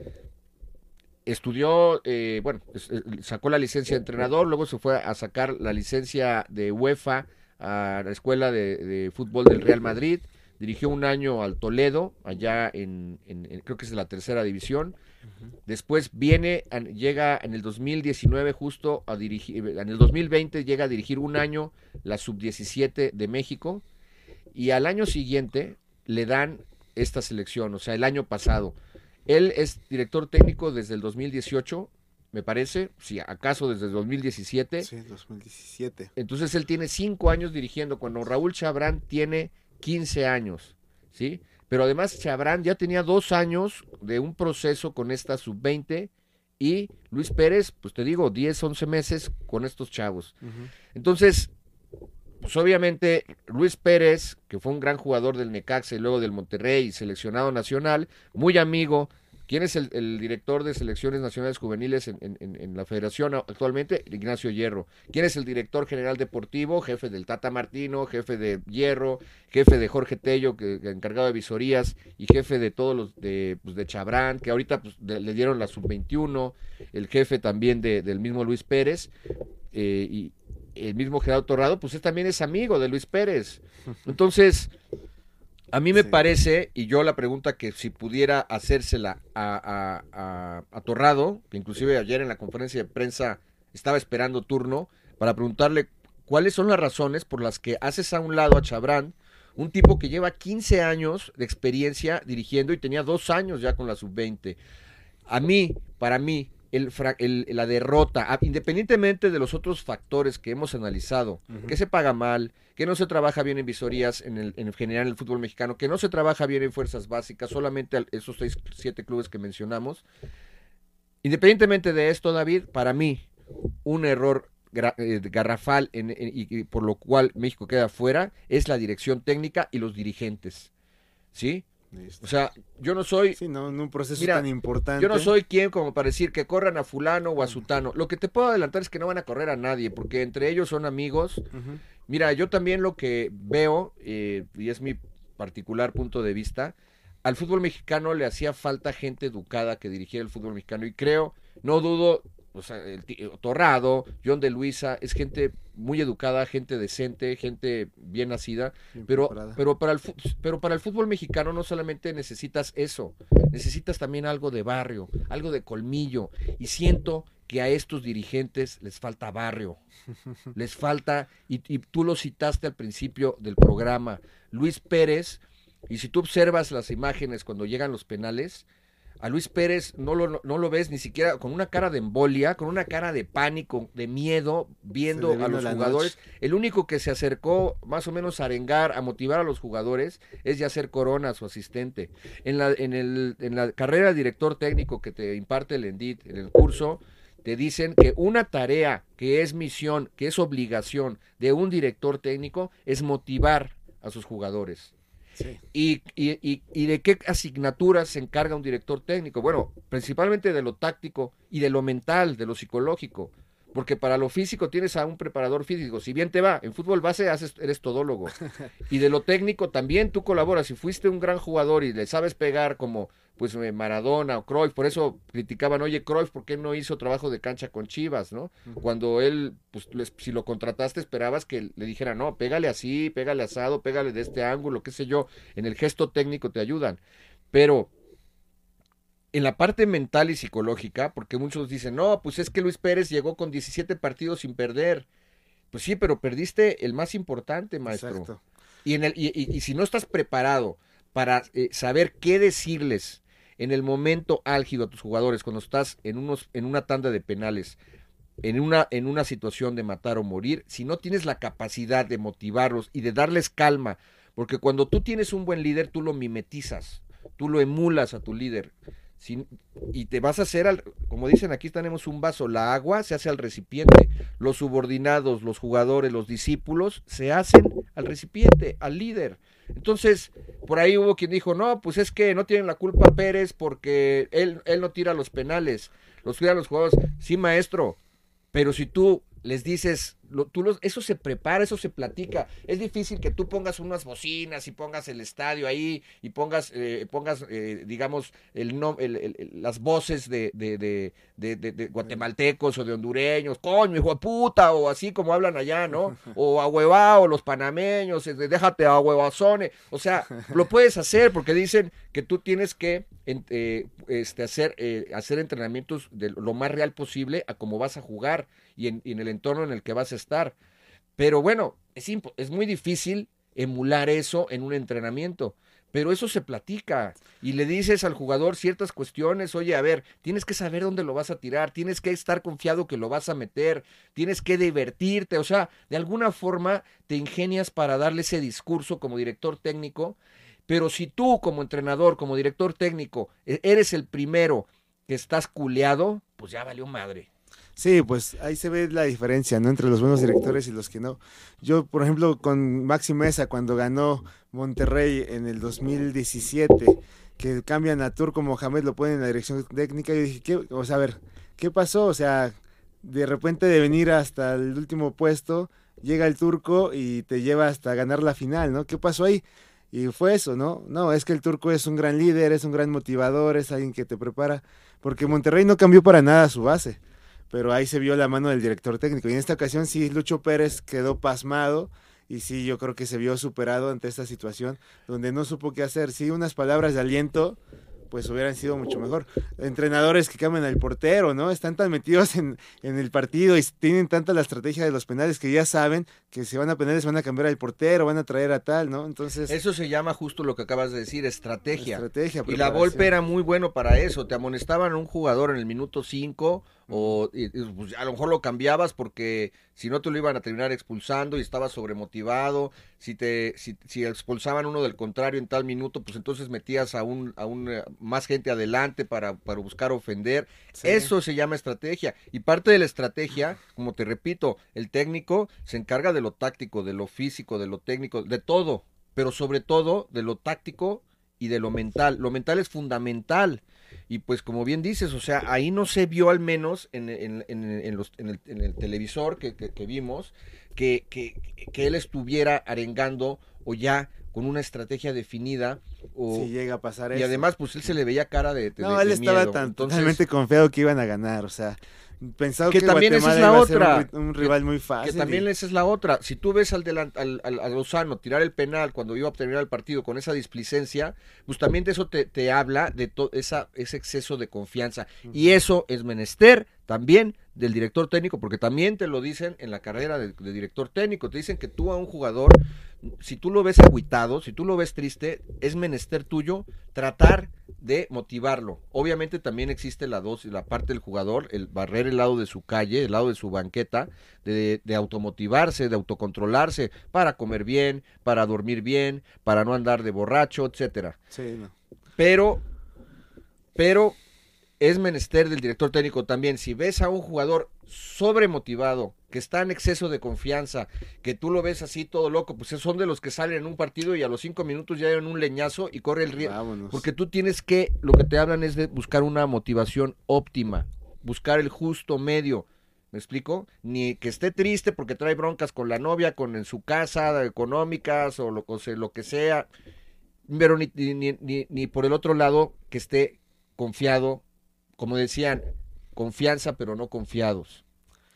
estudió, eh, bueno, eh, sacó la licencia de entrenador, luego se fue a sacar la licencia de UEFA a la escuela de, de fútbol del Real Madrid, dirigió un año al Toledo, allá en, en- en- creo que es la tercera división. Después viene, llega en el 2019 justo a dirigir, en el 2020 llega a dirigir un año la sub-17 de México y al año siguiente le dan esta selección, o sea, el año pasado. Él es director técnico desde el 2018, me parece, si acaso desde el 2017. Sí, 2017. Entonces él tiene cinco años dirigiendo, cuando Raúl Chabrán tiene 15 años, ¿sí? Pero además Chabrán ya tenía dos años de un proceso con esta sub-20 y Luis Pérez, pues te digo, 10, 11 meses con estos chavos. Entonces, pues obviamente Luis Pérez, que fue un gran jugador del Necaxa y luego del Monterrey, seleccionado nacional, muy amigo. ¿Quién es el, el director de selecciones nacionales juveniles en, en- en- en la federación actualmente? Ignacio Hierro. ¿Quién es el director general deportivo? Jefe del Tata Martino, jefe de Hierro, jefe de Jorge Tello, que, que encargado de visorías, y jefe de todos los de, pues, de Chabrán, que ahorita pues, de- le dieron la sub-21, el jefe también de- del mismo Luis Pérez, eh, y el mismo Gerardo Torrado, pues él también es amigo de Luis Pérez. Entonces, a mí me Sí. parece, y yo la pregunta que si pudiera hacérsela a, a- a- a Torrado, que inclusive ayer en la conferencia de prensa estaba esperando turno, para preguntarle cuáles son las razones por las que haces a un lado a Chabrán, un tipo que lleva 15 años de experiencia dirigiendo y tenía dos años ya con la sub-20. A mí, para mí, el, el- la derrota, independientemente de los otros factores que hemos analizado, que se paga mal, que no se trabaja bien en visorías en, el, en general en el fútbol mexicano, que no se trabaja bien en fuerzas básicas, solamente esos seis, siete clubes que mencionamos. Independientemente de esto, David, para mí, un error eh, garrafal en- en- y, por lo cual México queda fuera es la dirección técnica y los dirigentes. ¿Sí? Listo. O sea, yo no soy Sí, no, en un proceso Mira, tan importante. yo no soy quien como para decir que corran a fulano o a sutano. Lo que te puedo adelantar es que no van a correr a nadie, porque entre ellos son amigos. Mira, yo también lo que veo, eh, y es mi particular punto de vista, al fútbol mexicano le hacía falta gente educada que dirigiera el fútbol mexicano. Y creo, no dudo, o sea, el eh, Torrado, John de Luisa, es gente muy educada, gente decente, gente bien nacida. Bien Pero, para el, pero para el fútbol mexicano no solamente necesitas eso, necesitas también algo de barrio, algo de colmillo. Y siento que a estos dirigentes les falta barrio, les falta, y, y tú lo citaste al principio del programa, Luis Pérez, y si tú observas las imágenes cuando llegan los penales, a Luis Pérez no lo, no lo ves ni siquiera con una cara de embolia, con una cara de pánico, de miedo, viendo a los jugadores. El único que se acercó más o menos a arengar, a motivar a los jugadores, es Yacer Corona, su asistente. En la, en el, en la carrera de director técnico que te imparte el ENDIT, en el curso, te dicen que una tarea que es misión, que es obligación de un director técnico, es motivar a sus jugadores. Sí. ¿Y, y, y, y de qué asignaturas se encarga un director técnico? Bueno, principalmente de lo táctico y de lo mental, de lo psicológico. Porque para lo físico tienes a un preparador físico. Si bien te va, en fútbol base haces, eres todólogo. Y de lo técnico también tú colaboras. Si fuiste un gran jugador y le sabes pegar como pues eh, Maradona o Cruyff, por eso criticaban, oye, Cruyff, ¿por qué no hizo trabajo de cancha con Chivas, no? Cuando él, pues les- si lo contrataste, esperabas que le dijera, no, pégale así, pégale asado, pégale de este ángulo, qué sé yo, en el gesto técnico te ayudan. Pero en la parte mental y psicológica, porque muchos dicen, no, pues es que Luis Pérez llegó con 17 partidos sin perder. Pues sí, pero perdiste el más importante, maestro. Exacto. Y, en el, y, y- y si no estás preparado para eh, saber qué decirles en el momento álgido a tus jugadores, cuando estás en, unos, en una tanda de penales, en una, en una situación de matar o morir, si no tienes la capacidad de motivarlos y de darles calma, porque cuando tú tienes un buen líder, tú lo mimetizas, tú lo emulas a tu líder. Y te vas a hacer, al, como dicen aquí tenemos un vaso, la agua se hace al recipiente, los subordinados, los jugadores, los discípulos se hacen al recipiente, al líder. Entonces, por ahí hubo quien dijo, no, pues es que no tienen la culpa Pérez porque él, él no tira los penales, los tiran los jugadores. Sí, maestro, pero si tú les dices, lo- tú los, eso se prepara, eso se platica. Es difícil que tú pongas unas bocinas y pongas el estadio ahí y pongas, eh, pongas eh, digamos, el, no, el- las voces de, de, de, de- guatemaltecos o de hondureños, coño, hijo de puta, o así como hablan allá, ¿no? O ahuevao, los panameños, eh, déjate a huevazone. O sea, lo puedes hacer porque dicen que tú tienes que eh, este, hacer, eh, hacer entrenamientos de lo más real posible a cómo vas a jugar y en, el entorno en el que vas a estar. Pero bueno, es, es muy difícil emular eso en un entrenamiento. Pero eso se platica y le dices al jugador ciertas cuestiones, oye, a ver, tienes que saber dónde lo vas a tirar, tienes que estar confiado que lo vas a meter, tienes que divertirte, o sea, de alguna forma te ingenias para darle ese discurso como director técnico, pero si tú como entrenador, como director técnico, e- eres el primero que estás culeado, pues ya valió madre. Sí, pues ahí se ve la diferencia, ¿no? Entre los buenos directores y los que no. Yo, por ejemplo, con Maxi Mesa, cuando ganó Monterrey en el 2017, que cambian a Turco Mohamed, lo ponen en la dirección técnica, yo dije, ¿qué? O sea, a ver, ¿qué pasó? O sea, de repente de venir hasta el último puesto, llega el Turco y te lleva hasta ganar la final, ¿no? ¿Qué pasó ahí? Y fue eso, ¿no? No, es que el turco es un gran líder, es un gran motivador, es alguien que te prepara, porque Monterrey no cambió para nada su base pero ahí se vio la mano del director técnico. Y en esta ocasión sí, Lucho Pérez quedó pasmado y sí, yo creo que se vio superado ante esta situación donde no supo qué hacer. Sí, unas palabras de aliento, pues hubieran sido mucho mejor. Entrenadores que cambian al portero, ¿no? Están tan metidos en, en el partido y tienen tanta la estrategia de los penales que ya saben que si van a penales van a cambiar al portero, van a traer a tal, ¿no? Entonces, Eso se llama justo lo que acabas de decir, estrategia. estrategia. Y la. Volpe era muy bueno para eso. Te amonestaban a un jugador en el minuto 5 o y- pues, a lo mejor lo cambiabas porque si no te lo iban a terminar expulsando y estabas sobremotivado. Si te si, si expulsaban uno del contrario en tal minuto, pues entonces metías a un a un eh, más gente adelante para para buscar ofender. Sí. Eso se llama estrategia. Y parte de la estrategia, como te repito, el técnico se encarga de lo táctico, de lo físico, de lo técnico, de todo, pero sobre todo de lo táctico y de lo mental. Lo mental es fundamental. Y pues como bien dices, o sea, ahí no se vio al menos en, en- en- los- en el, en el televisor que, que- que vimos que, que, que él estuviera arengando o ya con una estrategia definida. O, Si llega a pasar y eso. además, pues él se le veía cara de, de- No, de él estaba miedo. tan Entonces, totalmente confiado que iban a ganar, o sea, pensaba Que que, también esa es la otra. un, ri- un rival muy Que fácil. también y- esa es la otra. Si tú ves al, delan- al, al- a Lozano tirar el penal cuando iba a terminar el partido con esa displicencia, pues también de eso te, te habla de todo esa, ese exceso de confianza. Y eso es menester también del director técnico, porque también te lo dicen en la carrera de, de director técnico. Te dicen que tú a un jugador, si tú lo ves agüitado, si tú lo ves triste, es menester tuyo tratar de motivarlo. Obviamente también existe la dosis, la parte del jugador, el barrer el lado de su calle, el lado de su banqueta, de, de automotivarse, de autocontrolarse, para comer bien, para dormir bien, para no andar de borracho, etcétera. Sí, no. Pero, pero es menester del director técnico también. Si ves a un jugador sobremotivado, que está en exceso de confianza, que tú lo ves así todo loco, pues son de los que salen en un partido y a los cinco minutos ya en un leñazo y corre el riesgo. Vámonos. Porque tú tienes que, lo que te hablan es de buscar una motivación óptima, buscar el justo medio. ¿Me explico? Ni que esté triste porque trae broncas con la novia, con en su casa, económicas o lo, o sea, lo que sea. Pero ni, ni, ni, ni por el otro lado que esté confiado, como decían, confianza pero no confiados.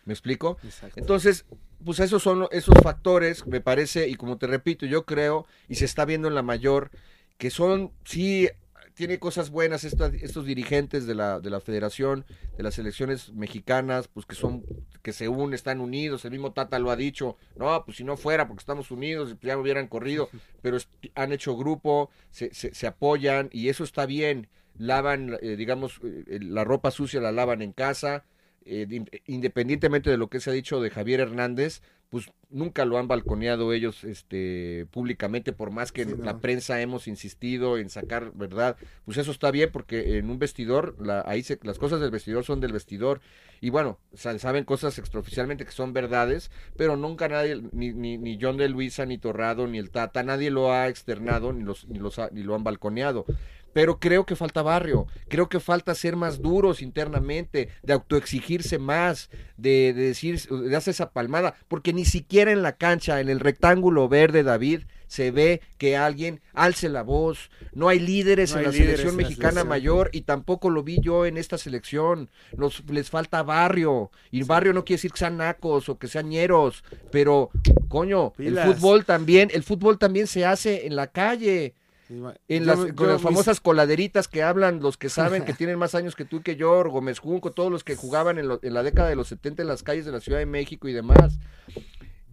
¿Me explico? Exacto. Entonces, pues esos son esos factores, me parece, y como te repito, yo creo, y se está viendo en la mayor, que son, sí, tiene cosas buenas esta- estos dirigentes de la, de la federación, de las selecciones mexicanas, pues que son, que se unen, están unidos, el mismo Tata lo ha dicho, no, pues si no fuera porque estamos unidos, ya hubieran corrido, pero han hecho grupo, se, se, se apoyan, y eso está bien, lavan, eh, digamos, eh, la ropa sucia la lavan en casa, eh, de- independientemente de lo que se ha dicho de Javier Hernández, pues nunca lo han balconeado ellos este públicamente, por más que Sí, en no. la prensa hemos insistido en sacar verdad, pues eso está bien porque en un vestidor, la, ahí se, las cosas del vestidor son del vestidor, y bueno, sa- saben cosas extraoficialmente que son verdades, pero nunca nadie, ni, ni, ni John de Luisa, ni Torrado, ni el Tata, nadie lo ha externado, ni, los, ni, los ha- ni lo han balconeado pero creo que falta barrio, creo que falta ser más duros internamente, de autoexigirse más, de, de decir, de hacer esa palmada, porque ni siquiera en la cancha, en el rectángulo verde, David, se ve que alguien alce la voz, no hay líderes No en hay la líderes selección en la mexicana selección. mayor y tampoco lo vi yo en esta selección, Nos, les falta barrio, y barrio no quiere decir que sean nacos o que sean ñeros, pero coño, Pilas. el fútbol también, el fútbol también se hace en la calle, en Yo las, con las mis- famosas coladeritas que hablan los que saben que tienen más años que tú y que yo, Gómez Junco, todos los que jugaban en, lo- en la década de los 70 en las calles de la Ciudad de México y demás.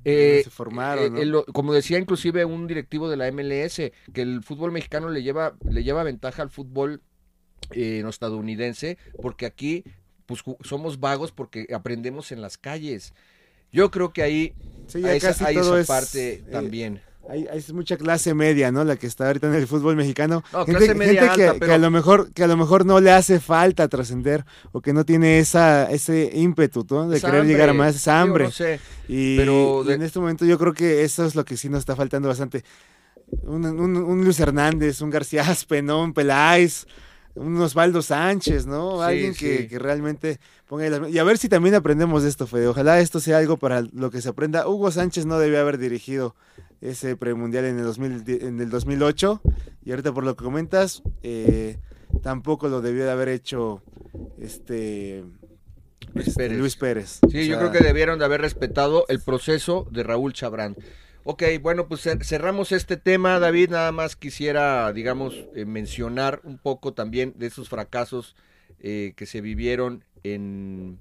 Eh, se formaron, ¿no? eh, como decía inclusive un directivo de la MLS, que el fútbol mexicano le lleva, le lleva ventaja al fútbol eh, no estadounidense, porque aquí pues, somos vagos porque aprendemos en las calles. Yo creo que ahí Sí, ya hay esa, casi todo esa es, parte eh, también. Hay, hay mucha clase media, ¿no? La que está ahorita en el fútbol mexicano. No, gente clase media gente que, alta, que pero- a lo mejor que a lo mejor no le hace falta trascender o que no tiene esa ese ímpetu, ¿no? De querer llegar a más, esa hambre. no sé, Y, pero y en este momento yo creo que eso es lo que sí nos está faltando bastante. Un, un- un Luis Hernández, un García Aspe, ¿no? Un Peláez, un Osvaldo Sánchez, ¿no? Sí, Alguien que, sí. que realmente ponga... las- Y a ver si también aprendemos de esto, Fede. Ojalá esto sea algo para lo que se aprenda. Hugo Sánchez no debió haber dirigido ese premundial en el, 2000 en el 2008 y ahorita por lo que comentas, eh, tampoco lo debió de haber hecho este... Luis este, Pérez. Luis Pérez. Sí, O yo creo que debieron de haber respetado el proceso de Raúl Chabrán. Ok, bueno, pues cer- cerramos este tema, David. Nada más quisiera, digamos, eh, mencionar un poco también de esos fracasos eh, que se vivieron en,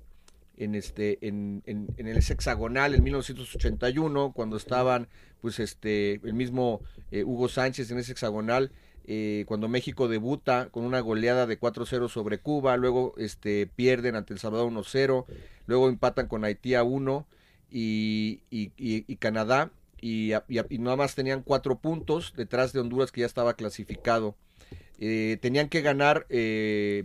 en este, en, en, en el hexagonal en 1981, cuando estaban, pues, este, el mismo eh, Hugo Sánchez en ese hexagonal. eh, cuando México debuta con una goleada de 4-0 sobre Cuba, luego este, pierden ante El Salvador 1-0, luego empatan con Haití a 1 y, y, y- Canadá, y, nada más tenían cuatro puntos detrás de Honduras que ya estaba clasificado. Eh, tenían que ganar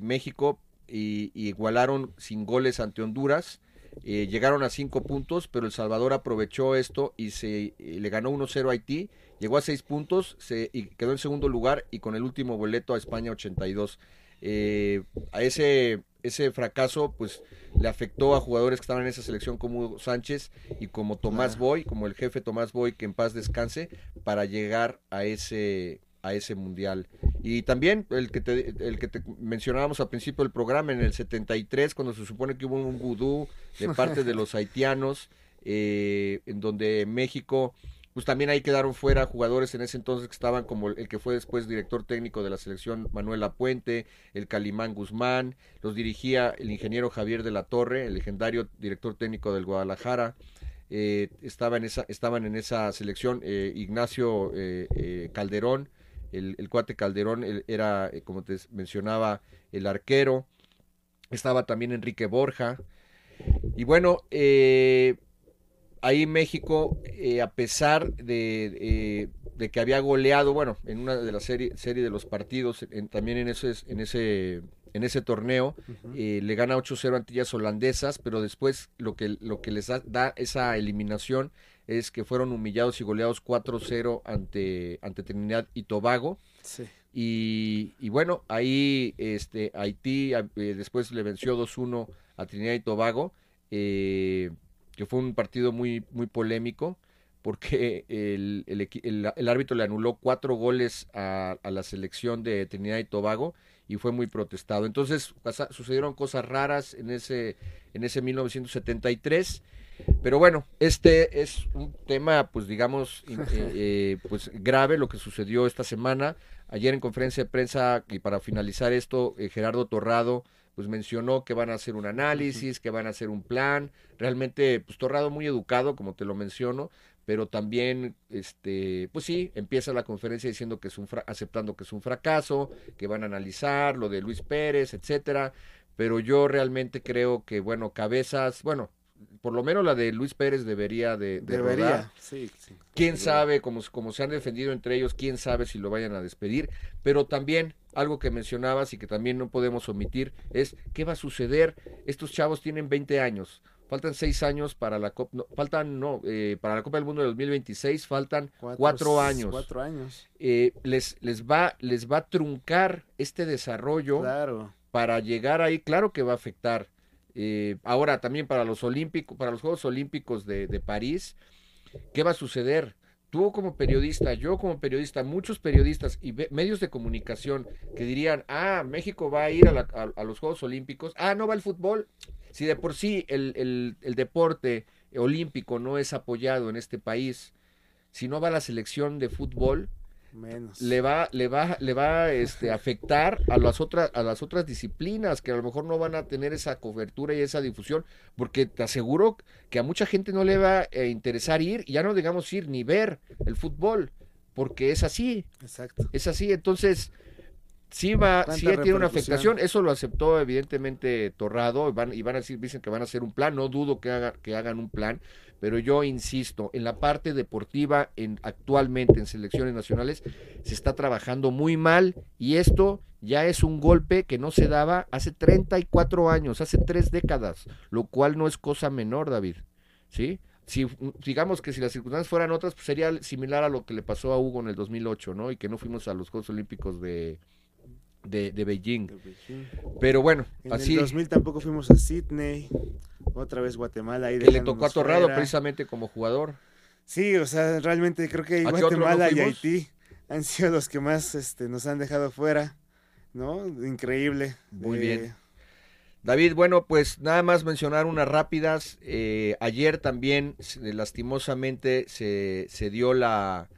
México y, y igualaron sin goles ante Honduras. Eh, llegaron a cinco puntos, pero El Salvador aprovechó esto y se le ganó 1-0 a Haití, llegó a seis puntos se, y quedó en segundo lugar y con el último boleto a España 82. Eh, a ese, ese fracaso pues le afectó a jugadores que estaban en esa selección como Hugo Sánchez y como Tomás Boy, como el jefe Tomás Boy, que en paz descanse, para llegar a ese a ese mundial. Y también el que te, el que te mencionábamos al principio del programa, en el 73, cuando se supone que hubo un vudú de parte de los haitianos, eh, en donde México, pues también ahí quedaron fuera jugadores en ese entonces que estaban como el que fue después director técnico de la selección Manuel Apuente, el Calimán Guzmán, los dirigía el ingeniero Javier de la Torre, el legendario director técnico del Guadalajara, eh, estaba en esa, estaban en esa selección eh, Ignacio eh, eh, Calderón, el, el cuate Calderón era, eh, como te mencionaba, el arquero, estaba también Enrique Borja, y bueno, eh, ahí México, eh, a pesar de, eh, de, que había goleado, bueno, en una de las serie, serie de los partidos, en, también en ese, en ese, en ese torneo, uh -huh. eh, le gana 8-0 Antillas holandesas, pero después lo que, lo que les da, da, esa eliminación es que fueron humillados y goleados 4-0 ante, ante Trinidad y Tobago. Sí. Y, y, bueno, ahí este, Haití eh, después le venció 2-1 a Trinidad y Tobago. eh, que fue un partido muy, muy polémico, porque el, el el- el árbitro le anuló cuatro goles a, a la selección de Trinidad y Tobago y fue muy protestado. Entonces pasa- sucedieron cosas raras en ese, en ese 1973. Pero bueno, este es un tema, pues digamos, eh, eh, pues grave lo que sucedió esta semana. Ayer en conferencia de prensa, y para finalizar esto, eh, Gerardo Torrado pues mencionó que van a hacer un análisis, que van a hacer un plan. Realmente, pues Torrado muy educado, como te lo menciono, pero también, este, pues sí, empieza la conferencia diciendo que es un fra- aceptando que es un fracaso, que van a analizar lo de Luis Pérez, etcétera. Pero yo realmente creo que, bueno, cabezas, bueno, por lo menos la de Luis Pérez debería de, de rodar. Debería, sí, sí. Quién sabe, como, como se han defendido entre ellos, quién sabe si lo vayan a despedir. Pero también, algo que mencionabas y que también no podemos omitir, es qué va a suceder. Estos chavos tienen 20 años. Faltan seis años para la Copa, no, faltan, no, eh, para la Copa del Mundo de 2026, faltan cuatro, años. Cuatro años. Eh, les, les, va, les va a truncar este desarrollo Claro. para llegar ahí, claro que va a afectar. Eh, ahora también para los olímpicos, para los Juegos Olímpicos de, París, ¿qué va a suceder? Tú como periodista, yo como periodista, muchos periodistas y medios de comunicación que dirían, ah, México va a ir a, la- a- los Juegos Olímpicos, ah, no va el fútbol. Si de por sí el- el deporte olímpico no es apoyado en este país, si no va la selección de fútbol, Menos. le va le va le va este afectar a las otras a las otras disciplinas que a lo mejor no van a tener esa cobertura y esa difusión porque te aseguro que a mucha gente no le va a interesar ir ya no digamos ir ni ver el fútbol porque es así Exacto. es así entonces sí va sí tiene una afectación. Eso lo aceptó evidentemente Torrado. Y van y van a decir dicen que van a hacer un plan. No dudo que hagan que hagan un plan. Pero yo insisto en la parte deportiva en actualmente en selecciones nacionales se está trabajando muy mal. Y esto ya es un golpe que no se daba hace 34 años hace tres décadas lo cual no es cosa menor David sí si digamos que si las circunstancias fueran otras pues sería similar a lo que le pasó a Hugo en el 2008 no y que no fuimos a los Juegos Olímpicos de de, de Beijing pero bueno En así el 2000 tampoco fuimos a Sydney. Otra vez Guatemala. Ahí que le tocó a Torrado fuera. precisamente como jugador Sí, o sea, realmente creo que ¿A qué otro no Guatemala y? Haití han sido los que más este, nos han dejado fuera, ¿no? Increíble. Muy Eh, bien. David, bueno, pues nada más mencionar unas rápidas. Eh, ayer también, se- lastimosamente, se, se dio la,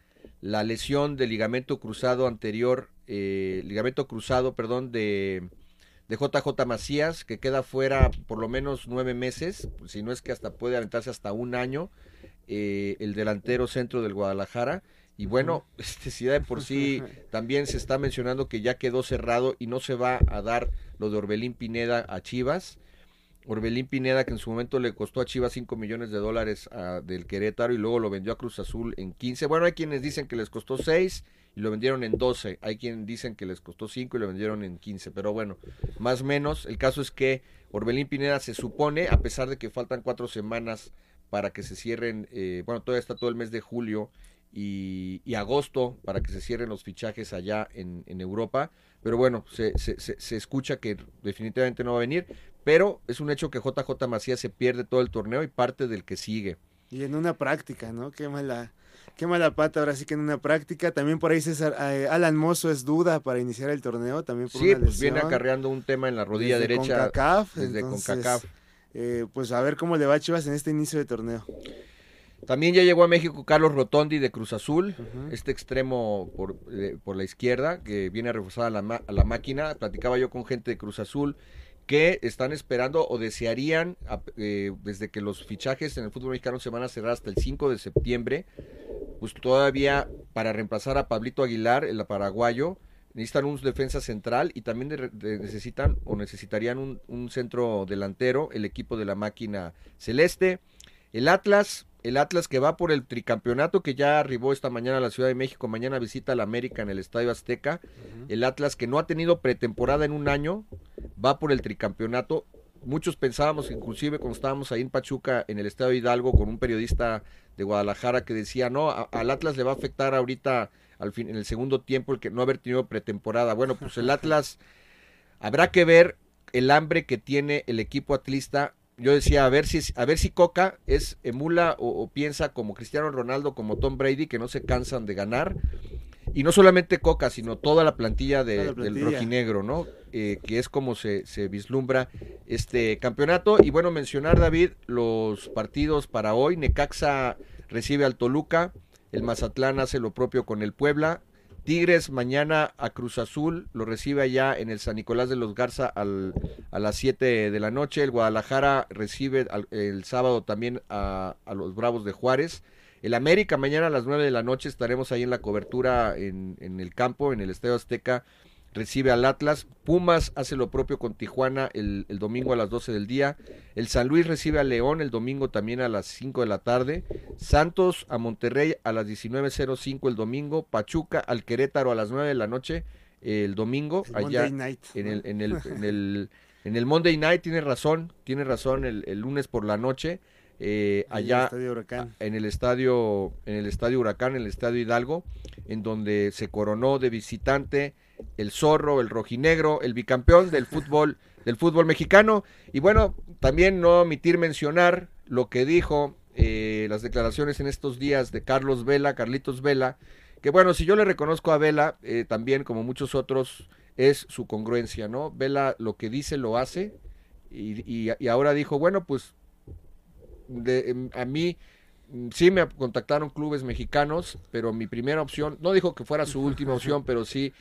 la lesión del ligamento cruzado anterior, eh, ligamento cruzado, perdón, de, de JJ Macías, que queda fuera por lo menos nueve meses, si no es que hasta puede aventarse hasta un año, eh, el delantero centro del Guadalajara. Y bueno, este, si de por sí también se está mencionando que ya quedó cerrado y no se va a dar lo de Orbelín Pineda a Chivas. Orbelín Pineda que en su momento le costó a Chivas 5 millones de dólares a- del Querétaro y luego lo vendió a Cruz Azul en 15. Bueno, hay quienes dicen que les costó 6 y lo vendieron en 12. Hay quienes dicen que les costó 5 y lo vendieron en 15. Pero bueno, más o menos. El caso es que Orbelín Pineda se supone, a pesar de que faltan cuatro semanas para que se cierren, eh, bueno, todavía está todo el mes de julio y, agosto para que se cierren los fichajes allá en, en Europa. Pero bueno, se, se, se, se escucha que definitivamente no va a venir. Pero es un hecho que JJ Macías se pierde todo el torneo y parte del que sigue. Y en una práctica, ¿no? Qué mala, qué mala pata ahora sí que en una práctica. También por ahí César, eh, Alan Mozo es duda para iniciar el torneo, también por Sí, una pues viene acarreando un tema en la rodilla Desde derecha. CONCACAF, desde entonces, CONCACAF. eh, pues a ver cómo le va a Chivas en este inicio de torneo. También ya llegó a México Carlos Rotondi de Cruz Azul, este extremo por, eh, por la izquierda que viene a reforzar a la, a la máquina. Platicaba yo con gente de Cruz Azul que están esperando o desearían, eh, desde que los fichajes en el fútbol mexicano se van a cerrar hasta el 5 de septiembre, pues todavía para reemplazar a Pablito Aguilar, el paraguayo, necesitan un defensa central y también de- de- necesitan o necesitarían un, un centro delantero, el equipo de la máquina celeste. El Atlas, el Atlas que va por el tricampeonato que ya arribó esta mañana a la Ciudad de México, mañana visita al América en el Estadio Azteca. El Atlas que no ha tenido pretemporada en un año, va por el tricampeonato. Muchos pensábamos, inclusive cuando estábamos ahí en Pachuca, en el Estadio Hidalgo, con un periodista de Guadalajara que decía, no, al Atlas le va a afectar ahorita al fin, en el segundo tiempo el que no haber tenido pretemporada. Bueno, pues el Atlas habrá que ver el hambre que tiene el equipo atlista yo decía, a ver si, a ver si Coca es emula o piensa como Cristiano Ronaldo, como Tom Brady, que no se cansan de ganar. Y no solamente Coca, sino toda la plantilla, de- del rojinegro, ¿no? Eh, que es como se, se vislumbra este campeonato. Y bueno, mencionar, David, los partidos para hoy. Necaxa recibe al Toluca, el Mazatlán hace lo propio con el Puebla. Tigres mañana a Cruz Azul, lo recibe allá en el San Nicolás de los Garza al- a las 7 de la noche. El Guadalajara recibe al- el sábado también a, a los Bravos de Juárez. El América mañana a las 9 de la noche estaremos ahí en la cobertura en, en el campo, en el Estadio Azteca. Recibe al Atlas. Pumas hace lo propio con Tijuana el, el domingo a las 12 del día. El San Luis recibe a León el domingo también a las 5 de la tarde. Santos a Monterrey a las 19.05 el domingo. Pachuca al Querétaro a las 9 de la noche el domingo. El allá Night, en el, en el, en el, en el Monday Night, tiene razón, tiene razón, el, el lunes por la noche, eh, En el allá Huracán. en el estadio, en el estadio Huracán, en el estadio Hidalgo, en donde se coronó de visitante el zorro, el rojinegro, el bicampeón del fútbol, del fútbol mexicano. Y bueno, también no omitir mencionar lo que dijo eh, las declaraciones en estos días de Carlos Vela, Carlitos Vela, que bueno, si yo le reconozco a Vela, eh, también como muchos otros, es su congruencia, ¿no? Vela lo que dice lo hace y, y- y ahora dijo, bueno, pues de, em, a mí mm, sí me contactaron clubes mexicanos, pero mi primera opción, no dijo que fuera su última opción, pero sí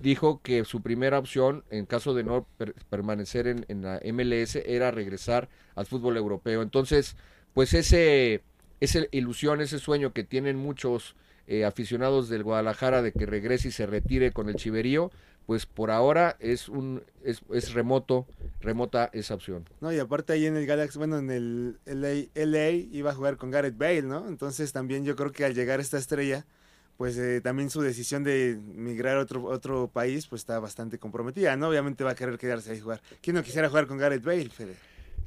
dijo que su primera opción, en caso de no per- permanecer en, en la MLS, era regresar al fútbol europeo. Entonces, pues ese, esa ilusión, ese sueño que tienen muchos eh, aficionados del Guadalajara de que regrese y se retire con el Chiverío, pues por ahora es un es, es remoto, remota esa opción. No, y aparte ahí en el Galaxy, bueno, en el LA, LA iba a jugar con Gareth Bale, ¿no? Entonces también yo creo que al llegar esta estrella, pues eh, también su decisión de migrar a otro, otro país, pues está bastante comprometida, ¿no? Obviamente va a querer quedarse ahí a jugar. ¿Quién no quisiera jugar con Gareth Bale, Fede?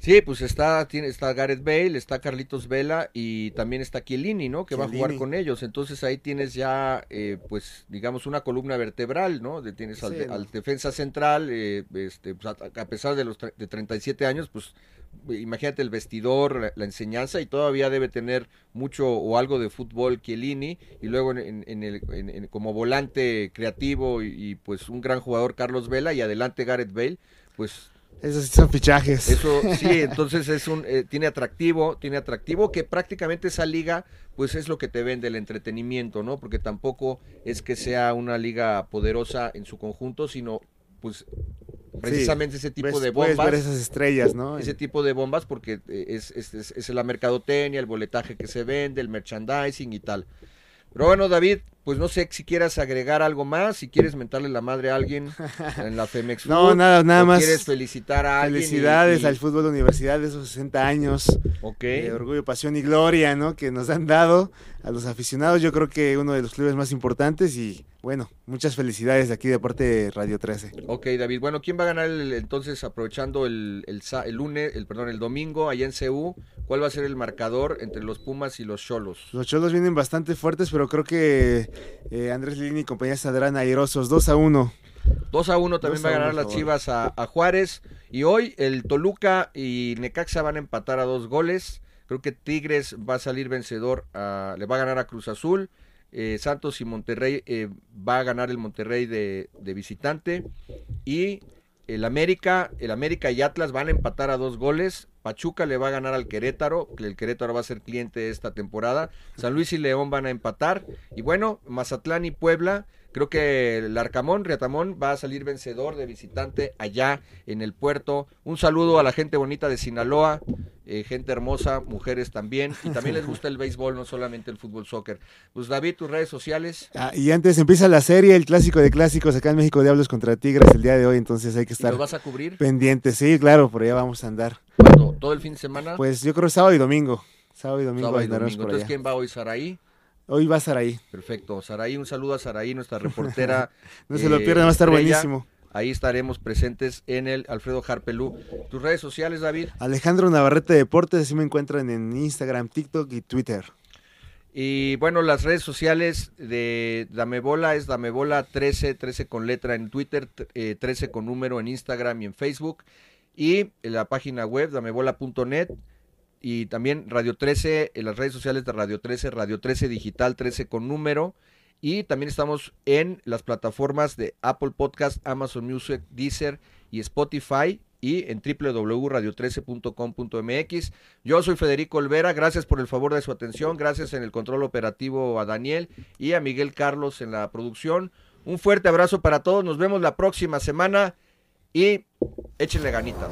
Sí, pues está, tiene, está Gareth Bale, está Carlitos Vela y también está Chiellini, ¿no? Que va a jugar con ellos. Entonces ahí tienes ya, eh, pues, digamos, una columna vertebral, ¿no? De, tienes al, de- ¿no? al defensa central, eh, este, pues, a, a pesar de los de 37 años, pues, imagínate el vestidor, la, la enseñanza y todavía debe tener mucho o algo de fútbol Chiellini y luego en, en- en el, en- en- como volante creativo y, y, pues un gran jugador Carlos Vela y adelante Gareth Bale, pues Esos son fichajes. eso sí, entonces es un eh, tiene atractivo, tiene atractivo que prácticamente esa liga pues es lo que te vende el entretenimiento, ¿no? Porque tampoco es que sea una liga poderosa en su conjunto, sino pues precisamente ese tipo Ves- de puedes bombas. ver esas estrellas, ¿no? Ese tipo de bombas porque eh, es, es, es- es la mercadotecnia, el boletaje que se vende, el merchandising y tal. Pero bueno, David, pues no sé si quieras agregar algo más, si quieres mentarle la madre a alguien en la Femex No, Food, nada, nada o más. quieres felicitar a alguien. y- Felicidades y- al fútbol de universidad de esos 60 años Ok. de orgullo, pasión y gloria, ¿no? Que nos han dado a los aficionados. Yo creo que uno de los clubes más importantes y bueno, muchas felicidades de aquí de parte de Radio 13. Ok, David. Bueno, ¿quién va a ganar el- entonces aprovechando el, el, lunes, el perdón, el domingo allá en CU? ¿Cuál va a ser el marcador entre los Pumas y los Cholos? Los cholos vienen bastante fuertes, pero creo que eh, Andrés Lini y compañía saldrán airosos. 2 a 1. 2 a 1 también Dos va a a ganar uno, las. Chivas a, a Juárez. Y hoy el Toluca y Necaxa van a empatar a dos goles. Creo que Tigres va a salir vencedor, a- le va a ganar a Cruz Azul. Eh, Santos y Monterrey eh, va a ganar el Monterrey de, de visitante. Y el América, el América y Atlas van a empatar a dos goles. Pachuca le va a ganar al Querétaro, que el Querétaro va a ser cliente esta temporada. San Luis y León van a empatar. Y bueno, Mazatlán y Puebla, creo que el Arcamón, Riatamón, va a salir vencedor de visitante allá en el puerto. Un saludo a la gente bonita de Sinaloa, eh, gente hermosa, mujeres también. Y también les gusta el béisbol, no solamente el fútbol soccer. Pues David, tus redes sociales. Ah, y antes empieza la serie, el clásico de clásicos acá en México, Diablos contra Tigres el día de hoy, entonces hay que ¿Y estar los vas a cubrir? pendientes. Sí, claro, por allá vamos a andar. ¿Cuándo? ¿Todo el fin de semana? Pues yo creo sábado y domingo. Sábado y domingo Sábado y domingo. por Entonces, allá. ¿quién va hoy? ¿Saraí? Hoy va ahí. Perfecto. Saraí, un saludo a Saraí, nuestra reportera. No se lo eh, pierdan, va a estar estrella. buenísimo. Ahí estaremos presentes en el Alfredo Harpelú. ¿Tus redes sociales, David? Alejandro Navarrete Deportes, así me encuentran en Instagram, TikTok y Twitter. Y bueno, las redes sociales de Dame Bola es Dame Bola 13, 13 con letra en Twitter, eh, 13 con número en Instagram y en Facebook. Y en la página web damebola.net y también Radio 13 en las redes sociales de Radio 13, Radio 13 Digital 13 con número y también estamos en las plataformas de Apple Podcast, Amazon Music, Deezer y Spotify y en www.radio13.com.mx. Yo soy Federico Olvera, gracias por el favor de su atención, gracias en el control operativo a Daniel y a Miguel Carlos en la producción. Un fuerte abrazo para todos, nos vemos la próxima semana y échenle ganitas.